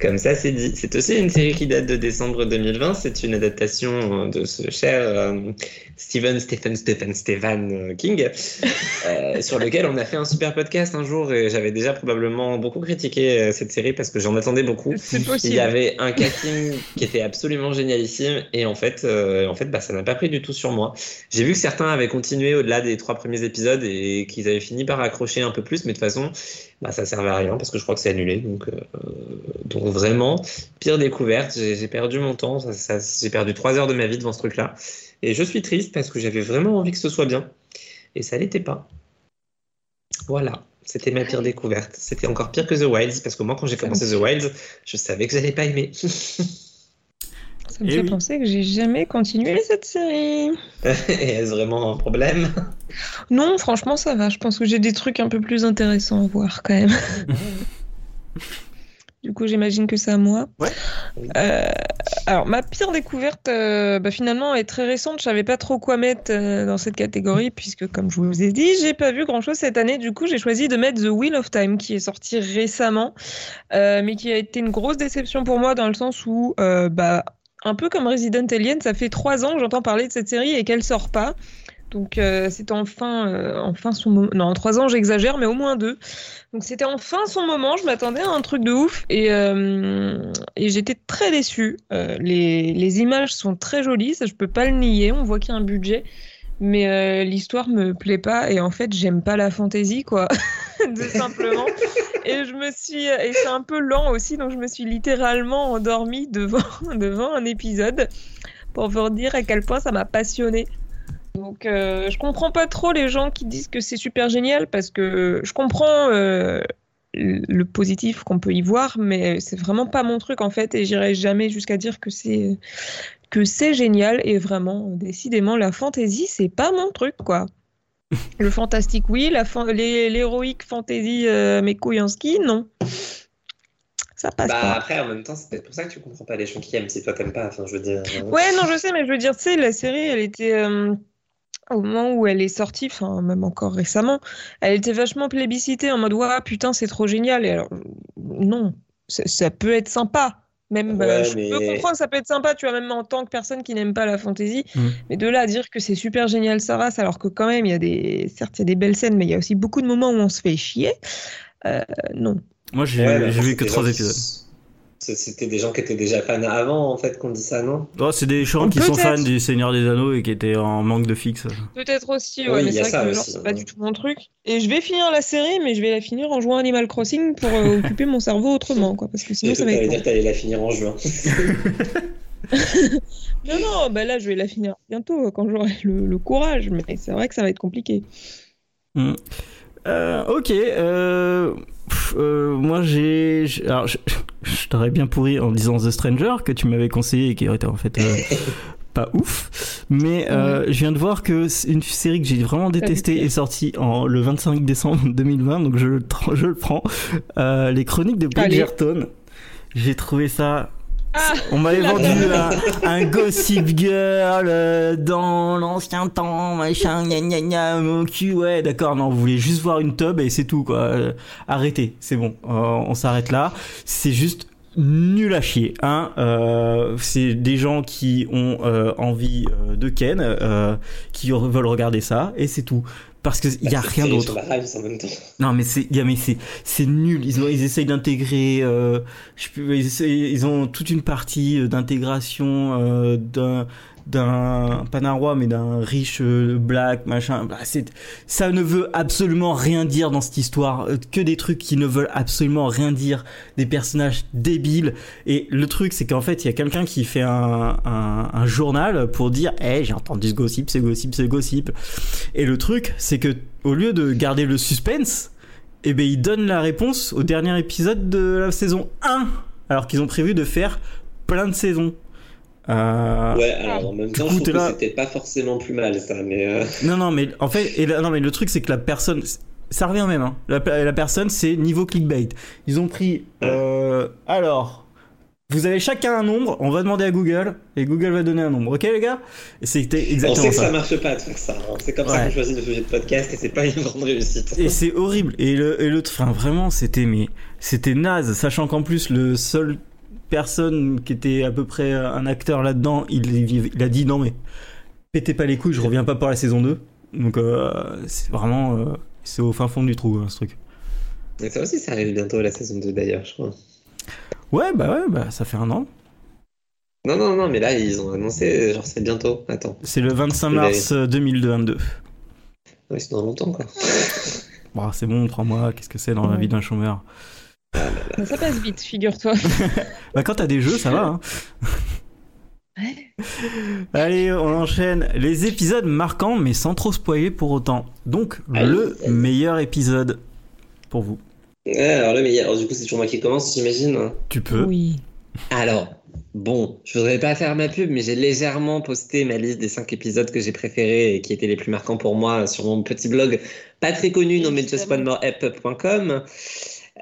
Comme ça c'est dit. C'est aussi une série qui date de décembre 2020. C'est une adaptation de ce cher euh, Stephen Stephen Stephen Stephen euh, King, euh, sur lequel on a fait un super podcast un jour et j'avais déjà probablement beaucoup critiqué euh, cette série parce que j'en attendais beaucoup. C'est Il y avait un casting qui était absolument génialissime et en fait, euh, en fait bah, ça n'a pas pris du tout sur moi. J'ai vu que certains avaient continué au-delà des trois premiers épisodes et qu'ils avaient fini par accrocher un peu plus, mais de toute façon, bah, ça servait à rien parce que je crois que c'est annulé. Donc, euh, donc vraiment, pire découverte, j'ai perdu mon temps, j'ai perdu trois heures de ma vie devant ce truc-là. Et je suis triste parce que j'avais vraiment envie que ce soit bien et ça l'était pas. Voilà. C'était ma pire découverte. C'était encore pire que The Wilds, parce que moi, quand j'ai commencé The Wilds, je savais que j'allais pas aimer. Ça me Eh fait oui. penser que j'ai jamais continué cette série. Et est-ce vraiment un problème? Non, franchement, ça va. Je pense que j'ai des trucs un peu plus intéressants à voir quand même. Du coup, j'imagine que c'est à moi. Ouais. Euh, alors, ma pire découverte, euh, bah, finalement, est très récente. Je savais pas trop quoi mettre euh, dans cette catégorie, puisque, comme je vous ai dit, j'ai pas vu grand-chose cette année. Du coup, j'ai choisi de mettre The Wheel of Time, qui est sorti récemment, mais qui a été une grosse déception pour moi, dans le sens où, bah, un peu comme Resident Alien, ça fait trois ans que j'entends parler de cette série et qu'elle sort pas. Donc euh, c'est enfin, euh, enfin son moment. Non, en trois ans j'exagère, mais au moins deux. Donc c'était enfin son moment. Je m'attendais à un truc de ouf et, euh, j'étais très déçue. Euh, les, les images sont très jolies, ça je peux pas le nier. On voit qu'il y a un budget, mais euh, l'histoire me plaît pas et en fait j'aime pas la fantaisie quoi, tout simplement. Et je me suis et c'est un peu lent aussi, donc je me suis littéralement endormie devant devant un épisode pour vous dire à quel point ça m'a passionnée. Donc, euh, je comprends pas trop les gens qui disent que c'est super génial parce que je comprends euh, le positif qu'on peut y voir, mais c'est vraiment pas mon truc en fait, et j'irai jamais jusqu'à dire que c'est que c'est génial. Et vraiment, décidément, la fantasy, c'est pas mon truc quoi. Le fantastique, oui, fan- l'héroïque fantasy, euh, mes couilles en ski, non. Ça passe Bah pas. après, en même temps, c'est peut-être pour ça que tu comprends pas les gens qui aiment si toi t'aimes pas. Enfin, je veux dire. euh, Ouais, non, je sais, mais je veux dire, tu sais, la série, elle était. euh, au moment où elle est sortie, enfin, même encore récemment, elle était vachement plébiscitée en mode, ouais, putain, c'est trop génial. Et alors, non, ça peut être sympa. Même, Ouais, euh, je mais- peux comprendre que ça peut être sympa, tu vois, même en tant que personne qui n'aime pas la fantasy. Mm. Mais de là à dire que c'est super génial, ça va, alors que quand même, il y a des. Certes, il y a des belles scènes, mais il y a aussi beaucoup de moments où on se fait chier. Euh, non. Moi, j'ai ouais, vu que trois épisodes. C'était des gens qui étaient déjà fans avant, en fait, qu'on dit ça, non? Oh, c'est des gens qui sont fans du Seigneur des Anneaux et qui étaient en manque de fixe. Peut-être aussi, Oui, ouais, il mais c'est vrai ça que aussi, genre, c'est pas du tout mon truc. Et je vais finir la série, mais je vais la finir en jouant Animal Crossing pour euh, occuper mon cerveau autrement, quoi, parce que sinon ça va être. dire t'allais la finir en juin. Non, non, bah là je vais la finir bientôt quand j'aurai le, le courage, mais c'est vrai que ça va être compliqué. Hmm. Euh, ok. Euh, euh, moi, j'ai. Alors, je, je t'aurais bien pourri en disant The Stranger que tu m'avais conseillé et qui aurait été en fait euh, pas ouf. Mais euh, je viens de voir que une série que j'ai vraiment détestée est sortie en, le 25 décembre 2020, donc je, je le prends. Les Chroniques de. Bridgerton. J'ai trouvé ça Ah on m'avait vendu merde. un, un gossip girl euh, dans l'ancien temps, machin, gna gna gna, mon cul, ouais, d'accord, non, vous voulez juste voir une tub et c'est tout, quoi. Euh, arrêtez, c'est bon, euh, on s'arrête là. C'est juste nul à chier, hein. Euh, c'est des gens qui ont euh, envie euh, de Ken, euh, qui veulent regarder ça, et c'est tout. Parce qu'il y a Bah, rien d'autre. Non mais c'est, y a- mais c'est, c'est nul. Ils ont, ils essayent d'intégrer, euh, ils, ils ont toute une partie euh, d'intégration euh, d'un, d'un roi mais d'un riche euh, black machin. Bah, ça ne veut absolument rien dire dans cette histoire. Euh, que des trucs qui ne veulent absolument rien dire. Des personnages débiles. Et le truc c'est qu'en fait il y a quelqu'un qui fait un, journal pour dire hey j'ai entendu ce gossip ce gossip ce gossip et le truc c'est que au lieu de garder le suspense eh ben il donne la réponse au dernier épisode de la saison 1 alors qu'ils ont prévu de faire plein de saisons euh, Ouais, alors en même temps, coup, je trouve t'es que là- c'était pas forcément plus mal ça, mais euh, Non, non, mais en fait, et là- non, mais le truc, c'est que la personne, ça revient même. Hein. La, la personne, c'est niveau clickbait. Ils ont pris. Euh, alors, vous avez chacun un nombre. On va demander à Google et Google va donner un nombre. Ok, les gars? Et c'était on exactement sait que ça. ça marche pas de faire ça. hein. C'est comme ça qu'on choisit de sujet de podcast et c'est pas une grande réussite. Et c'est horrible. Et le, et le, enfin, vraiment, c'était mais c'était naze. Sachant qu'en plus, le seul personne qui était à peu près un acteur là-dedans, il, il a dit non mais pétez pas les couilles, je reviens pas pour la saison 2. Donc euh, c'est vraiment euh, c'est au fin fond du trou hein, ce truc. Ça aussi, ça arrive bientôt la saison 2 d'ailleurs, je crois. Ouais bah ouais bah ça fait un an. Non, non, non, mais là, ils ont annoncé, genre, c'est bientôt. Attends. C'est le 25 Je vais mars euh, 2022. Oui, c'est dans longtemps, quoi. Bon, c'est bon, trois mois, qu'est-ce que c'est dans la vie d'un chômeur? Mais Ça passe vite, figure-toi. Bah quand t'as des jeux, ça va. Hein. Allez, on enchaîne. Les épisodes marquants, mais sans trop spoiler pour autant. Donc, le meilleur épisode pour vous. Ouais, alors le meilleur, alors, du coup, c'est toujours moi qui commence, j'imagine. Tu peux. Oui. Alors, bon, je voudrais pas faire ma pub, mais j'ai légèrement posté ma liste des 5 épisodes que j'ai préférés et qui étaient les plus marquants pour moi sur mon petit blog pas très connu nommé justonemoreapp.com.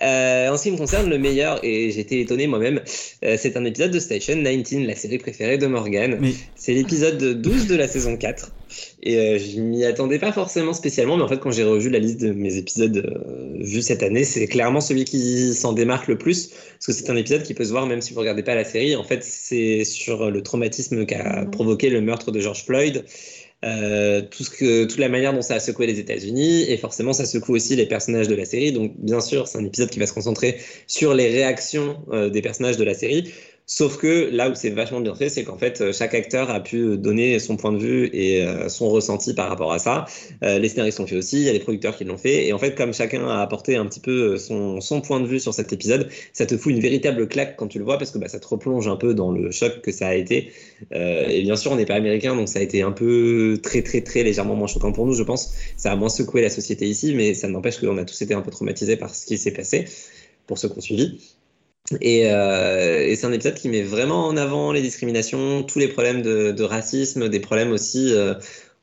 Euh, en ce qui me concerne, le meilleur, et j'étais étonné moi-même, euh, c'est un épisode de Station 19, la série préférée de Morgan. Mais C'est l'épisode 12 de la saison 4. Et euh, je m'y attendais pas forcément spécialement, mais en fait, quand j'ai revu la liste de mes épisodes euh, vus cette année, c'est clairement celui qui s'en démarque le plus. Parce que c'est un épisode qui peut se voir même si vous regardez pas la série. En fait, c'est sur le traumatisme qu'a Mhm. provoqué le meurtre de George Floyd. Euh, tout ce que, toute la manière dont ça a secoué les États-Unis et forcément ça secoue aussi les personnages de la série. Donc bien sûr, c'est un épisode qui va se concentrer sur les réactions euh, des personnages de la série. Sauf que là où c'est vachement bien fait, c'est qu'en fait euh, chaque acteur a pu donner son point de vue et euh, son ressenti par rapport à ça. Euh, les scénaristes l'ont fait aussi, il y a les producteurs qui l'ont fait. Et en fait, comme chacun a apporté un petit peu euh, son, point de vue sur cet épisode, ça te fout une véritable claque quand tu le vois parce que bah, ça te replonge un peu dans le choc que ça a été. Euh, et bien sûr, on n'est pas américain, donc ça a été un peu très très très légèrement moins choquant pour nous, je pense. Ça a moins secoué la société ici, mais ça n'empêche qu'on a tous été un peu traumatisés par ce qui s'est passé pour ceux qui ont suivi. Et, euh, et c'est un épisode qui met vraiment en avant les discriminations, tous les problèmes de, racisme, des problèmes aussi euh,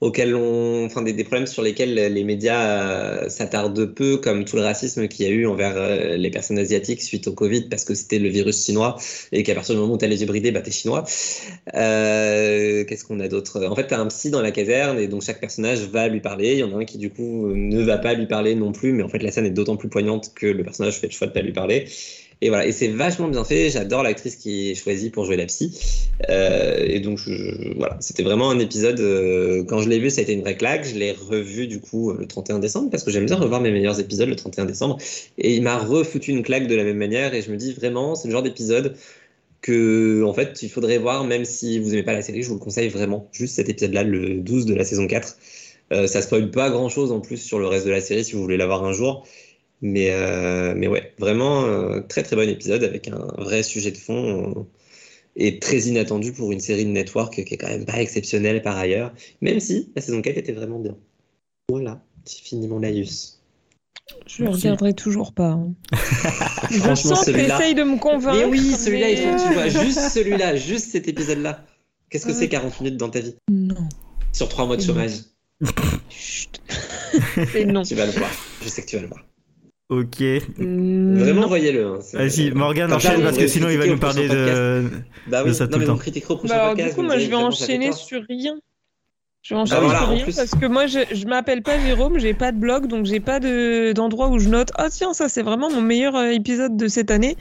auxquels on, enfin des, problèmes sur lesquels les médias euh, s'attardent peu, comme tout le racisme qu'il y a eu envers les personnes asiatiques suite au Covid, parce que c'était le virus chinois et qu'à partir du moment où tu as les yeux bridés, bah t'es chinois. Qu'est-ce qu'on a d'autre? En fait, tu as un psy dans la caserne et donc chaque personnage va lui parler. Il y en a un qui du coup ne va pas lui parler non plus, mais en fait la scène est d'autant plus poignante que le personnage fait le choix de pas lui parler. Et voilà, et c'est vachement bien fait. J'adore l'actrice qui est choisie pour jouer la psy. Euh, et donc voilà, c'était vraiment un épisode. euh, quand je l'ai vu, ça a été une vraie claque. Je l'ai revu du coup le 31 décembre parce que j'aime bien revoir mes meilleurs épisodes le 31 décembre. Et il m'a refoutu une claque de la même manière. Et je me dis vraiment, c'est le genre d'épisode que en fait il faudrait voir même si vous aimez pas la série je vous le conseille vraiment juste cet épisode là le 12 de la saison 4 euh, ça spoil pas grand chose en plus sur le reste de la série si vous voulez la voir un jour mais euh, mais ouais vraiment euh, très très bon épisode avec un vrai sujet de fond euh, et très inattendu pour une série de network qui est quand même pas exceptionnelle par ailleurs même si la saison 4 était vraiment bien voilà j'ai fini mon laïus Je Merci. regarderai toujours pas. hein. Je Franchement, sens que celui-là- t'essayes de me convaincre. mais oui celui-là il faut que tu vois juste celui-là juste cet épisode là qu'est-ce que Ouais. c'est 40 minutes dans ta vie? Non. sur 3 mois de chômage Chut. C'est non. Tu vas le voir. Je sais que tu vas le voir. Ok. Mm, Vraiment, voyez-le. hein. Vas-y, Morgan ça, enchaîne parce que sinon il va nous parler de. Bah de oui, ça tout non, le mais temps. au Bah alors, podcast. du coup, moi, je vais ça enchaîner sur rien. Je vais enchaîner Bah voilà, sur en rien plus. parce que moi, je, je m'appelle pas Jérôme, j'ai pas de blog, donc j'ai pas de- d'endroit où je note. Ah tiens, ça c'est vraiment mon meilleur euh, épisode de cette année.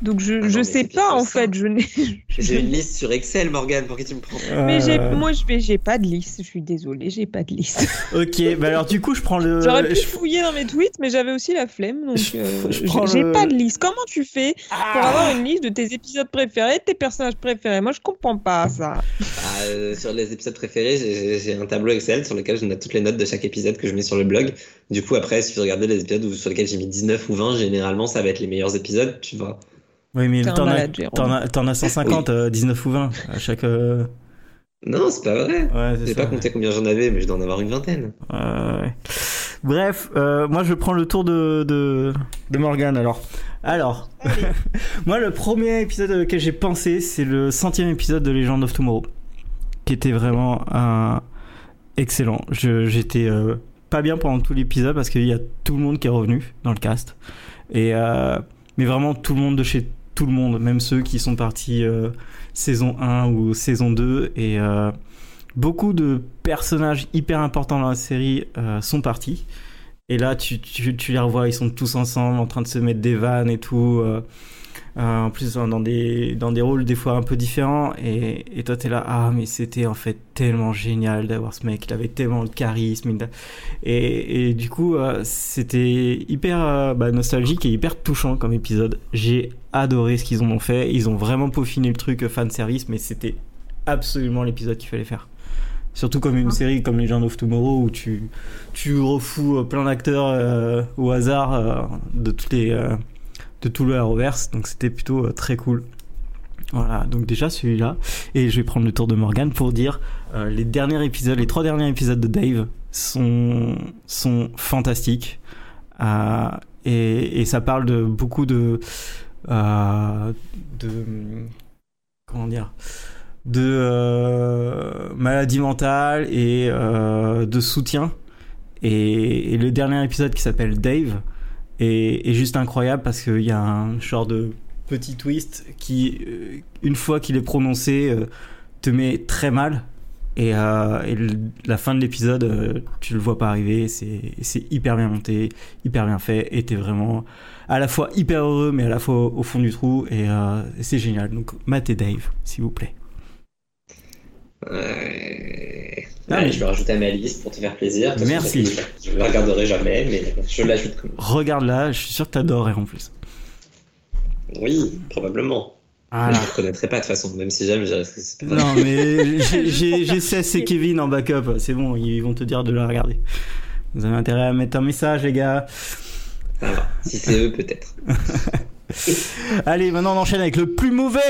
Donc je, Ah mais sais pas en que ça. fait, je n'ai. J'ai une liste sur Excel, Morgane, pour qui tu me prends Mais j'ai, Euh, moi je vais, j'ai pas de liste. Je suis désolée, j'ai pas de liste. Ok, bah alors du coup, je prends le. J'aurais pu je- fouiller dans mes tweets, mais j'avais aussi la flemme, donc Je- euh, je j'ai prends j'ai le- pas de liste. Comment tu fais pour Ah avoir une liste de tes épisodes préférés, de tes personnages préférés? Moi je comprends pas ça. Ah, euh, Sur les épisodes préférés, j'ai- j'ai j'ai un tableau Excel sur lequel je note toutes les notes de chaque épisode que je mets sur le blog. Du coup, après, si tu regardes les épisodes où- sur lesquels j'ai mis 19 ou 20, généralement, ça va être les meilleurs épisodes, tu vois. Oui, mais t'en as, as, t'en as 150, euh, 19 ou 20 à chaque. euh, Non, c'est pas vrai. Ouais, J'ai pas compté combien j'en avais, mais je dois en avoir une vingtaine. Euh, ouais. Bref, euh, moi je prends le tour de, de, de Morgan alors. Alors, moi le premier épisode auquel j'ai pensé, c'est le centième épisode de Legend of Tomorrow, qui était vraiment un excellent. Je, j'étais euh, pas bien pendant tout l'épisode parce qu'il y a tout le monde qui est revenu dans le cast. Et, euh, mais vraiment tout le monde de chez tout le monde, même ceux qui sont partis euh, saison 1 ou saison 2. Et euh, beaucoup de personnages hyper importants dans la série euh, sont partis. Et là, tu, tu, tu les revois, ils sont tous ensemble en train de se mettre des vannes et tout. Euh, en plus, dans des, dans des rôles des fois un peu différents. Et, et toi, t'es là, ah, mais c'était en fait tellement génial d'avoir ce mec. Il avait tellement le charisme. Et, et du coup, euh, c'était hyper euh, bah, nostalgique et hyper touchant comme épisode. J'ai adoré ce qu'ils en ont fait. Ils ont vraiment peaufiné le truc fan service, mais c'était absolument l'épisode qu'il fallait faire. Surtout comme une série comme Legend of Tomorrow où tu, tu refous plein d'acteurs euh, au hasard euh, de, toutes les, euh, de tout le Arrowverse. Donc c'était plutôt euh, très cool. Voilà, donc déjà celui-là. Et je vais prendre le tour de Morgan pour dire euh, les derniers épisodes, les trois derniers épisodes de Dave sont, sont fantastiques. Euh, et, ça parle de beaucoup de. de. Comment dire de maladie mentale et de soutien. Et le dernier épisode qui s'appelle Dave est, est juste incroyable parce qu'il y a un genre de petit twist qui, euh, une fois qu'il est prononcé, euh, te met très mal. Et, euh, et la fin de l'épisode, euh, tu le vois pas arriver. C'est c'est hyper bien monté, hyper bien fait. Et t'es vraiment à la fois hyper heureux, mais à la fois au, au fond du trou. Et euh, c'est génial. Donc, Matt et Dave, s'il vous plaît. Ouais. Ah, je vais rajouter à ma liste pour te faire plaisir. que Merci. Je ne la regarderai jamais, mais je l'ajoute comme. Regarde-la, je suis sûr que t'adorerais en plus. Oui, probablement. Voilà. je ne reconnaîtrai pas de toute façon, même si j'aime, je dirais que c'est pas vrai. Non, mais j'ai- Cess et Kevin en backup. C'est bon, ils vont te dire de la regarder. Vous avez intérêt à mettre un message, les gars. Ça va. Si c'est eux, peut-être. Allez, maintenant on enchaîne avec le plus mauvais.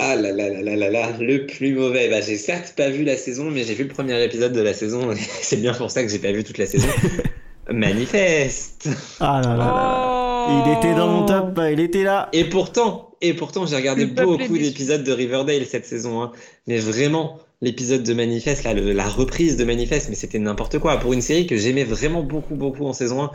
Ah là là là là là là, le plus mauvais. Bah, j'ai certes pas vu la saison, mais j'ai vu le premier épisode de la saison. c'est bien pour ça que j'ai pas vu toute la saison. Manifeste. Ah là là là là. Il était dans mon top, il était là. Et pourtant, et pourtant, j'ai regardé beaucoup d'épisodes de Riverdale cette saison. hein. Mais vraiment, l'épisode de Manifeste, là, le- la reprise de Manifeste, mais c'était n'importe quoi. Pour une série que j'aimais vraiment beaucoup, beaucoup en saison 1.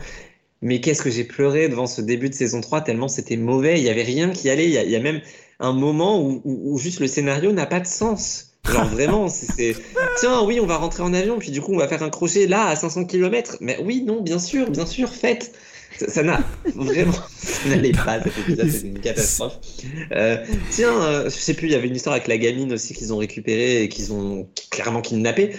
Mais qu'est-ce que j'ai pleuré devant ce début de saison 3, tellement c'était mauvais. Il y avait rien qui allait. Il y a, il y a même un moment où, juste le scénario n'a pas de sens. Genre vraiment, c'est, tiens, oui, on va rentrer en avion, puis du coup, on va faire un crochet là à 500 km. Mais oui, non, bien sûr, bien sûr, faites. Ça, n'a vraiment, ça n'allait pas c'est une catastrophe. Euh, tiens, euh, je sais plus, il y avait une histoire avec la gamine aussi qu'ils ont récupérée et qu'ils ont clairement kidnappée.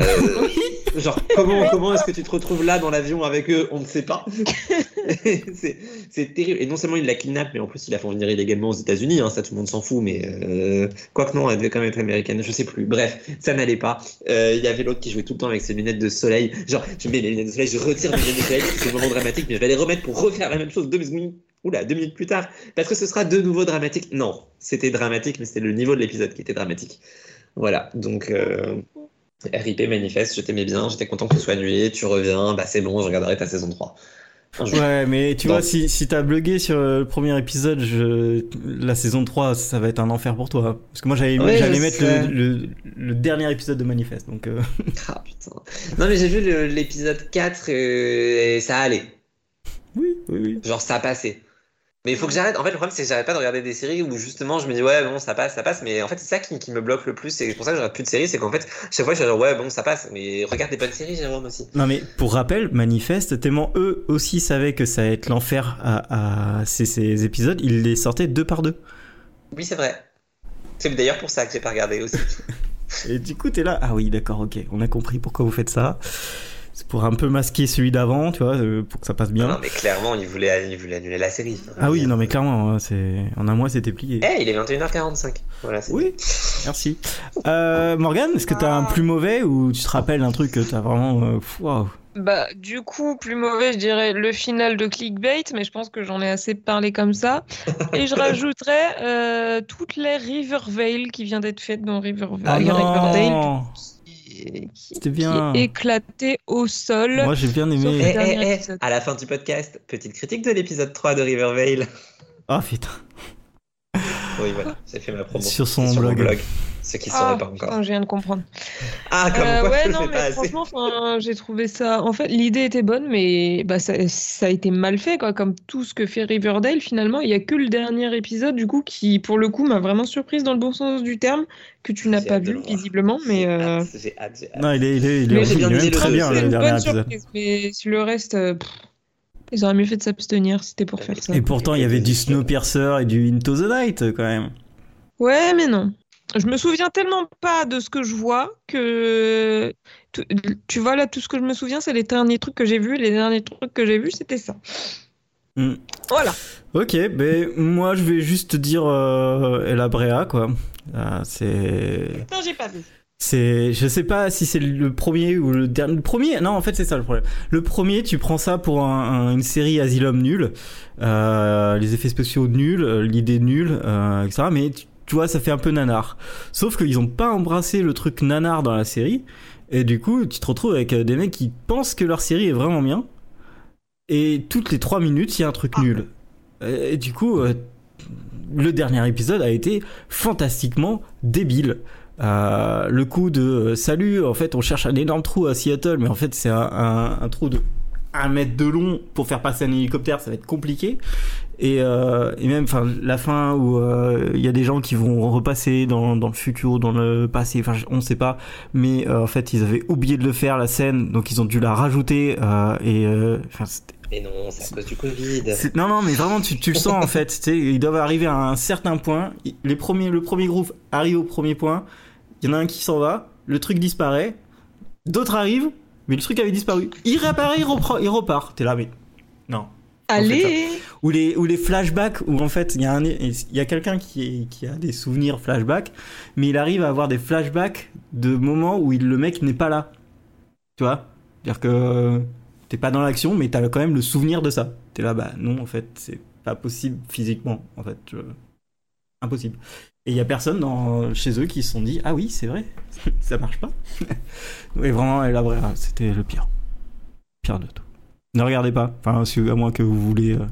Euh, genre, comment, comment est-ce que tu te retrouves là dans l'avion avec eux? On ne sait pas. c'est, terrible. Et non seulement ils la kidnappent, mais en plus ils la font venir illégalement aux États-Unis. Hein, ça, tout le monde s'en fout. Mais euh, quoi que non, elle devait quand même être américaine. Je sais plus. Bref, ça n'allait pas. Euh, Il y avait l'autre qui jouait tout le temps avec ses lunettes de soleil. Genre, je mets mes lunettes de soleil, je retire mes lunettes de soleil, c'est le moment dramatique, mais je vais les remettre pour refaire la même chose deux minutes. Oula, deux minutes plus tard, parce que ce sera de nouveau dramatique. Non, c'était dramatique, mais c'était le niveau de l'épisode qui était dramatique. Voilà, donc euh, RIP manifeste, je t'aimais bien, j'étais content que tu sois annulé, tu reviens, bah c'est bon, je regarderai ta saison 3. Un jour. Ouais, mais tu vois, si, si t'as bugué sur le premier épisode, je... la saison 3, ça va être un enfer pour toi. Parce que moi, j'allais Ouais, mettre le, le, le dernier épisode de Manifeste. Donc, euh, Ah putain. Non mais j'ai vu l'épisode 4 euh, et ça allait. oui, oui, oui. Genre ça passait. Mais il faut que j'arrête. En fait, le problème, c'est que j'arrête pas de regarder des séries où justement je me dis, ouais, bon, ça passe, ça passe. Mais en fait, c'est ça qui, qui me bloque le plus. C'est pour ça que je regarde plus de séries. C'est qu'en fait, chaque fois, je suis genre, ouais, bon, ça passe. Mais regarde des bonnes séries, Jérôme aussi. Non mais pour rappel, Manifeste, tellement eux aussi savaient que ça allait être l'enfer à, à ces, ces épisodes, ils les sortaient deux par deux. Oui, c'est vrai. C'est d'ailleurs pour ça que j'ai pas regardé aussi. Et du coup, t'es là, ah oui, d'accord, ok, on a compris pourquoi vous faites ça. C'est pour un peu masquer celui d'avant, tu vois, euh, pour que ça passe bien. Non, mais clairement, il voulait, il voulait annuler la série. Ah oui, non mais clairement, hein, c'est en un mois c'était plié. Eh, il est 21h45. Voilà, c'est Oui, merci. Euh, Morgane, est-ce que t'as un plus mauvais ou tu te rappelles un truc que t'as vraiment... euh, waouh. Bah, du coup, plus mauvais, je dirais le final de Clickbait, mais je pense que j'en ai assez parlé comme ça. Et je rajouterais euh, toute l'ère Rivervale qui vient d'être faite dans Rivervale. Ah Riverdale, qui, qui- C'était bien. qui est éclaté au sol. Moi j'ai bien aimé. Eh, eh, eh, à la fin du podcast, petite critique de l'épisode 3 de Rivervale. Ah putain. Oui, voilà, j'ai fait ma promo. Sur son C'est mon blog. Ceux qui ne Ah, pas encore. putain, je viens de comprendre. Ah, comme Euh, quoi ouais, je le non, fais mais pas assez. franchement, enfin, j'ai trouvé ça. En fait, l'idée était bonne, mais bah, ça, ça a été mal fait, quoi. Comme tout ce que fait Riverdale, finalement, il y a que le dernier épisode, du coup, qui, pour le coup, m'a vraiment surprise dans le bon sens du terme, que tu n'as pas vu, visiblement, mais. J'ai euh, hâte, J'ai hâte, j'ai hâte. Non, il est, il est, il est, il est bien très le- bien c'est C'est le une dernier bonne épisode. surprise, mais sur le reste, euh, pff, ils auraient mieux fait de s'abstenir, c'était pour faire ça. Et pourtant il y avait du Snowpiercer et du Into the Night quand même. Ouais, mais non. Je me souviens tellement pas de ce que je vois que tu, vois là tout ce que je me souviens c'est les derniers trucs que j'ai vus les derniers trucs que j'ai vus c'était ça. Hmm. Voilà. Ok, ben moi je vais juste dire euh, Ella Brea quoi. Ah, c'est, Non, j'ai pas vu. C'est, je sais pas si c'est le premier ou le dernier. Le premier, non en fait c'est ça le problème. Le premier, tu prends ça pour un- un- une série Asylum nulle, euh, les effets spéciaux nuls, euh, l'idée nulle, euh, etc. Mais tu, tu vois, ça fait un peu nanar. Sauf qu'ils ont pas embrassé le truc nanar dans la série. Et du coup, tu te retrouves avec euh, des mecs qui pensent que leur série est vraiment bien. Et toutes les trois minutes, il y a un truc nul. Et, du coup, euh, le dernier épisode a été fantastiquement débile. Euh, le coup de euh, salut, en fait, on cherche un énorme trou à Seattle, mais en fait, c'est un, un- un trou de un mètre de long pour faire passer un hélicoptère, ça va être compliqué. Et, euh, et même, enfin, la fin où euh, il y a des gens qui vont repasser dans, dans le futur, dans le passé, enfin, on sait pas. Mais en fait, ils avaient oublié de le faire la scène, donc ils ont dû la rajouter. et enfin, c'était Mais non, c'est à cause du Covid. Non, non, mais vraiment, tu, tu le sens en fait. Ils doivent arriver à un certain point. Les premiers, le premier groupe arrive au premier point. Il y en a un qui s'en va. Le truc disparaît. D'autres arrivent, mais le truc avait disparu. Il réapparaît, il, reprend, il repart. T'es là, mais non. Allez. Ou les, ou les flashbacks où en fait il y a, un- y a quelqu'un qui, qui a des souvenirs flashbacks, mais il arrive à avoir des flashbacks de moments où il, le mec n'est pas là. Tu vois? C'est-à-dire que t'es pas dans l'action, mais t'as quand même le souvenir de ça. T'es là, bah non, en fait, c'est pas possible physiquement. En fait, impossible. Et il y a personne dans, chez eux qui se sont dit, ah oui, c'est vrai, ça marche pas. Et vraiment, et là, c'était le pire. Pire de tout. Ne regardez pas, enfin, à moins que vous voulez euh,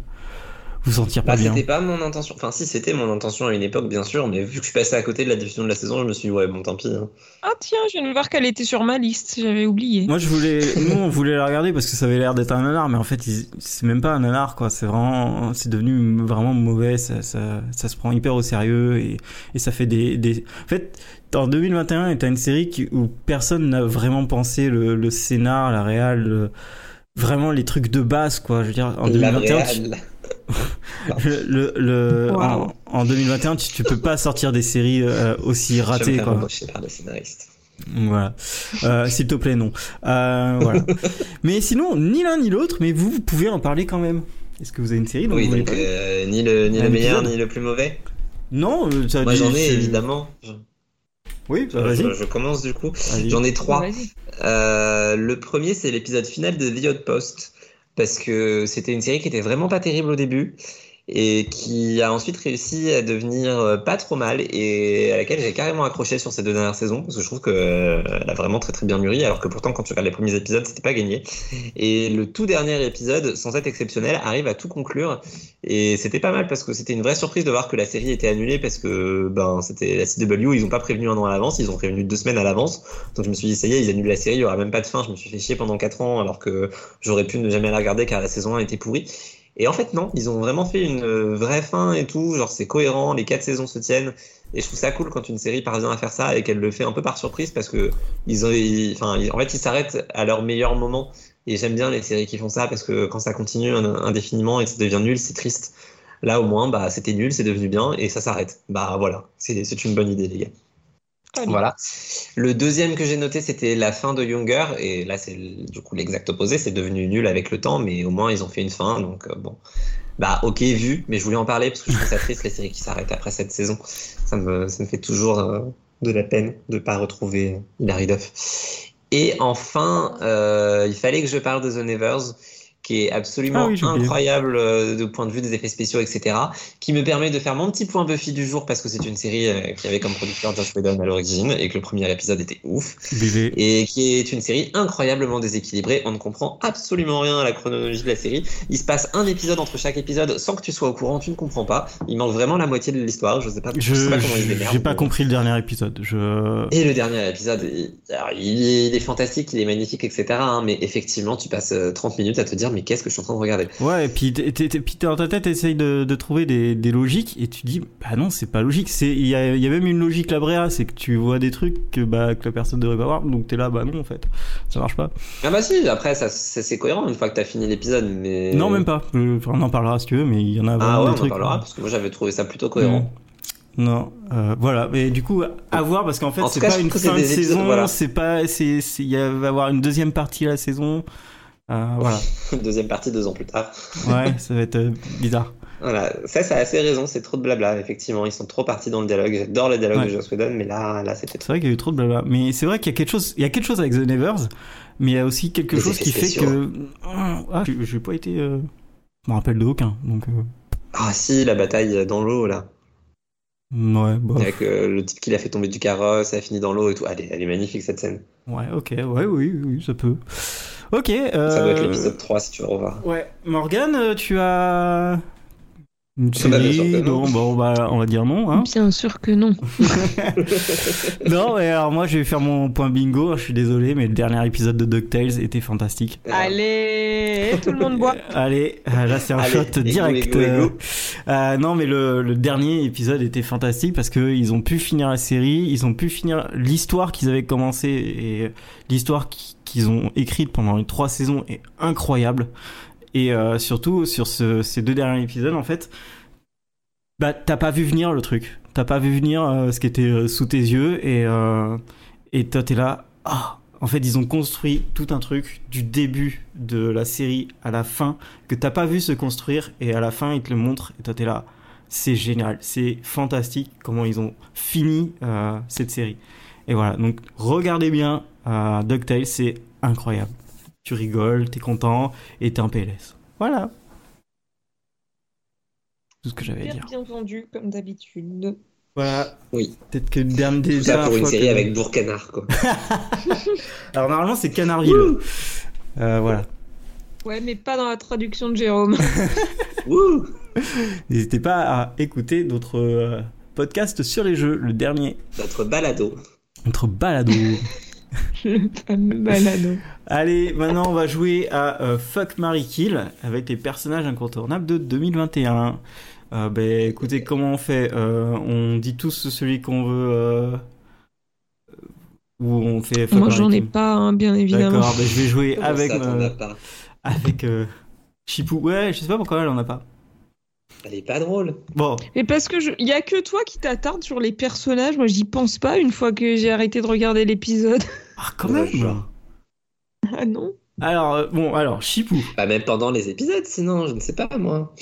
vous sentir pas Bah, bien. c'était pas mon intention. Enfin, si, c'était mon intention à une époque, bien sûr, mais vu que je suis passé à côté de la diffusion de la saison, je me suis dit, ouais, bon, tant pis. hein. Ah tiens, je viens de voir qu'elle était sur ma liste, j'avais oublié. Moi, je voulais, nous, on voulait la regarder parce que ça avait l'air d'être un nanar, mais en fait, c'est même pas un nanar, quoi. C'est vraiment, c'est devenu vraiment mauvais. Ça, ça, ça se prend hyper au sérieux et, et ça fait des, des. En fait, en 2021, t'as une série qui, où personne n'a vraiment pensé le, le scénar, la réal, le- vraiment les trucs de base, quoi. Je veux dire, en La 2021, tu- réal. Le, le, le- Wow. en, en 2021, tu, tu peux pas sortir des séries euh, aussi Je ratées, faire quoi. par le scénariste. Voilà. Euh, S'il te plaît, non. Euh, voilà. mais sinon, ni l'un ni l'autre, mais vous, vous pouvez en parler quand même. Est-ce que vous avez une série dont Oui, vous voulez donc parler? euh, ni le, ni Un le meilleur, ni le plus mauvais? Non, ça Moi, j'en ai évidemment. Je, Oui, bah, je- vas-y. je commence du coup. J'en ai trois. Euh, le premier, c'est l'épisode final de The Outpost, parce que c'était une série qui était vraiment pas terrible au début et qui a ensuite réussi à devenir euh, pas trop mal et à laquelle j'ai carrément accroché sur ces deux dernières saisons parce que je trouve qu'elle a vraiment très très bien mûri. Alors que pourtant quand tu regardes les premiers épisodes c'était pas gagné. Et le tout dernier épisode sans être exceptionnel arrive à tout conclure. Et c'était pas mal parce que c'était une vraie surprise de voir que la série était annulée parce que ben c'était la CW ils ont pas prévenu un an à l'avance ils ont prévenu deux semaines à l'avance. Donc je me suis dit ça y est ils annulent la série il y aura même pas de fin. Je me suis fait chier pendant quatre ans alors que j'aurais pu ne jamais la regarder car la saison 1 était pourrie Et en fait, non, ils ont vraiment fait une euh, vraie fin et tout. Genre, c'est cohérent, les quatre saisons se tiennent. Et je trouve ça cool quand une série parvient à faire ça et qu'elle le fait un peu par surprise parce que ils ont, enfin, en fait, ils s'arrêtent à leur meilleur moment. Et j'aime bien les séries qui font ça parce que quand ça continue in- indéfiniment et que ça devient nul, c'est triste. Là, au moins, bah, c'était nul, c'est devenu bien et ça s'arrête. Bah voilà, c'est une bonne idée, les gars. Voilà. Le deuxième que j'ai noté, c'était la fin de Younger. Et là, c'est du coup l'exact opposé. C'est devenu nul avec le temps, mais au moins, ils ont fait une fin. Donc, euh, bon. Bah, ok, vu. Mais je voulais en parler parce que je trouve ça triste, les séries qui s'arrêtent après cette saison. Ça me, fait toujours euh, de la peine de pas retrouver euh, Hilary Duff. Et enfin, il fallait que je parle de The Nevers, qui est absolument Ah oui, incroyable euh, du point de vue des effets spéciaux, etc. Qui me permet de faire mon petit point Buffy du jour parce que c'est une série euh, qui avait comme producteur Josh Whedon à l'origine et que le premier épisode était ouf Bébé. et qui est une série incroyablement déséquilibrée. On ne comprend absolument rien à la chronologie de la série. Il se passe un épisode entre chaque épisode sans que tu sois au courant, tu ne comprends pas. Il manque vraiment la moitié de l'histoire. Je sais pas, je Je sais pas comment ils j'ai pas compris le dernier épisode. Je Et le dernier épisode, il, alors, il est, il est fantastique, il est magnifique, etc. hein, mais effectivement, tu passes euh, 30 minutes à te dire, mais qu'est-ce que je suis en train de regarder Ouais, et puis dans ta tête, t'essayes de, de trouver des, des logiques et tu dis, bah non, c'est pas logique. Il y a, il y a même une logique la bréa, c'est que tu vois des trucs que, bah, que la personne devrait pas voir, donc t'es là, bah non, en fait, ça marche pas. Ah bah si, après, ça, ça- c'est cohérent une fois que t'as fini l'épisode, mais... Non, même pas. Euh, on en parlera si tu veux, mais il y en a vraiment Ah ouais, des on en parlera, parce que moi j'avais trouvé ça plutôt cohérent. Mm. Non, euh, voilà. Mais du coup, à voir parce qu'en fait, c'est pas une fin de saison, voilà. c'est pas, c'est, il va y avoir une deuxième partie à la saison. Euh, voilà. Deuxième partie, deux ans plus tard. Ouais, ça va être euh, bizarre. Voilà, ça, ça a assez raison, c'est trop de blabla, effectivement. Ils sont trop partis dans le dialogue. J'adore le dialogue Ouais. de Joss Whedon, mais là, là c'était C'est vrai qu'il y a eu trop de blabla. Mais c'est vrai qu'il y a quelque chose, il y a quelque chose avec The Nevers, mais il y a aussi quelque Les chose qui fait que, ah, j'ai pas été, euh... je me rappelle de aucun, donc, euh, Ah si, la bataille dans l'eau, là. ouais, bon. Avec euh, le type qui l'a fait tomber du carrosse, ça a fini dans l'eau et tout. Elle est, elle est magnifique cette scène. Ouais, ok, ouais, oui, oui, ça peut. Ok, euh... Ça doit être l'épisode 3 si tu veux revoir. Ouais, Morgane, euh, tu as une Ah bah, bien sûr série que non. Bon, bah, on va dire non. Hein. Bien sûr que non. non, mais alors moi, je vais faire mon point bingo. Je suis désolé, mais le dernier épisode de DuckTales était fantastique. Allez, tout le monde boit. Allez, euh, là c'est un Allez, shot direct. Euh, non, mais le, le dernier épisode était fantastique parce que ils ont pu finir la série, ils ont pu finir l'histoire qu'ils avaient commencé et l'histoire qui- qu'ils ont écrite pendant les trois saisons est incroyable. Et euh, surtout sur ce- ces deux derniers épisodes, en fait, bah t'as pas vu venir le truc, t'as pas vu venir euh, ce qui était euh, sous tes yeux et et toi t'es là. Ah, en fait, ils ont construit tout un truc du début de la série à la fin que t'as pas vu se construire et à la fin ils te le montrent et toi t'es là. C'est génial, c'est fantastique comment ils ont fini cette série. Et voilà, donc regardez bien euh, DuckTales, c'est incroyable. Tu rigoles, t'es content et t'es en PLS. Voilà. Tout ce que j'avais à dire. bien entendu, comme d'habitude. Voilà. Oui. Peut-être que le dernier Tout ça pour une série que- avec Bourcanard, quoi. Alors normalement c'est Canardville. Euh, voilà. Ouais, mais pas dans la traduction de Jérôme. Wouh N'hésitez pas à écouter notre euh, podcast sur les jeux, le dernier. Notre balado. Notre balado. Le fameux balado. Allez, maintenant on va jouer à euh, Fuck Mary Kill avec les personnages incontournables de 2021. Euh, ben, écoutez, comment on fait Euh, On dit tous celui qu'on veut euh, ou on fait Fuck Moi, j'en ai pas, hein, bien évidemment. D'accord, ben, je vais jouer Comment avec ça, euh, pas? avec euh, Chipou. Ouais, je sais pas pourquoi elle en a pas. Elle est pas drôle. Bon, Mais parce que je... y a que toi qui t'attardes sur les personnages. Moi, j'y pense pas une fois que j'ai arrêté de regarder l'épisode. ah quand Ouais, même. ah non Alors euh, bon, alors Chipou. Bah, même pendant les épisodes, sinon, je ne sais pas, moi.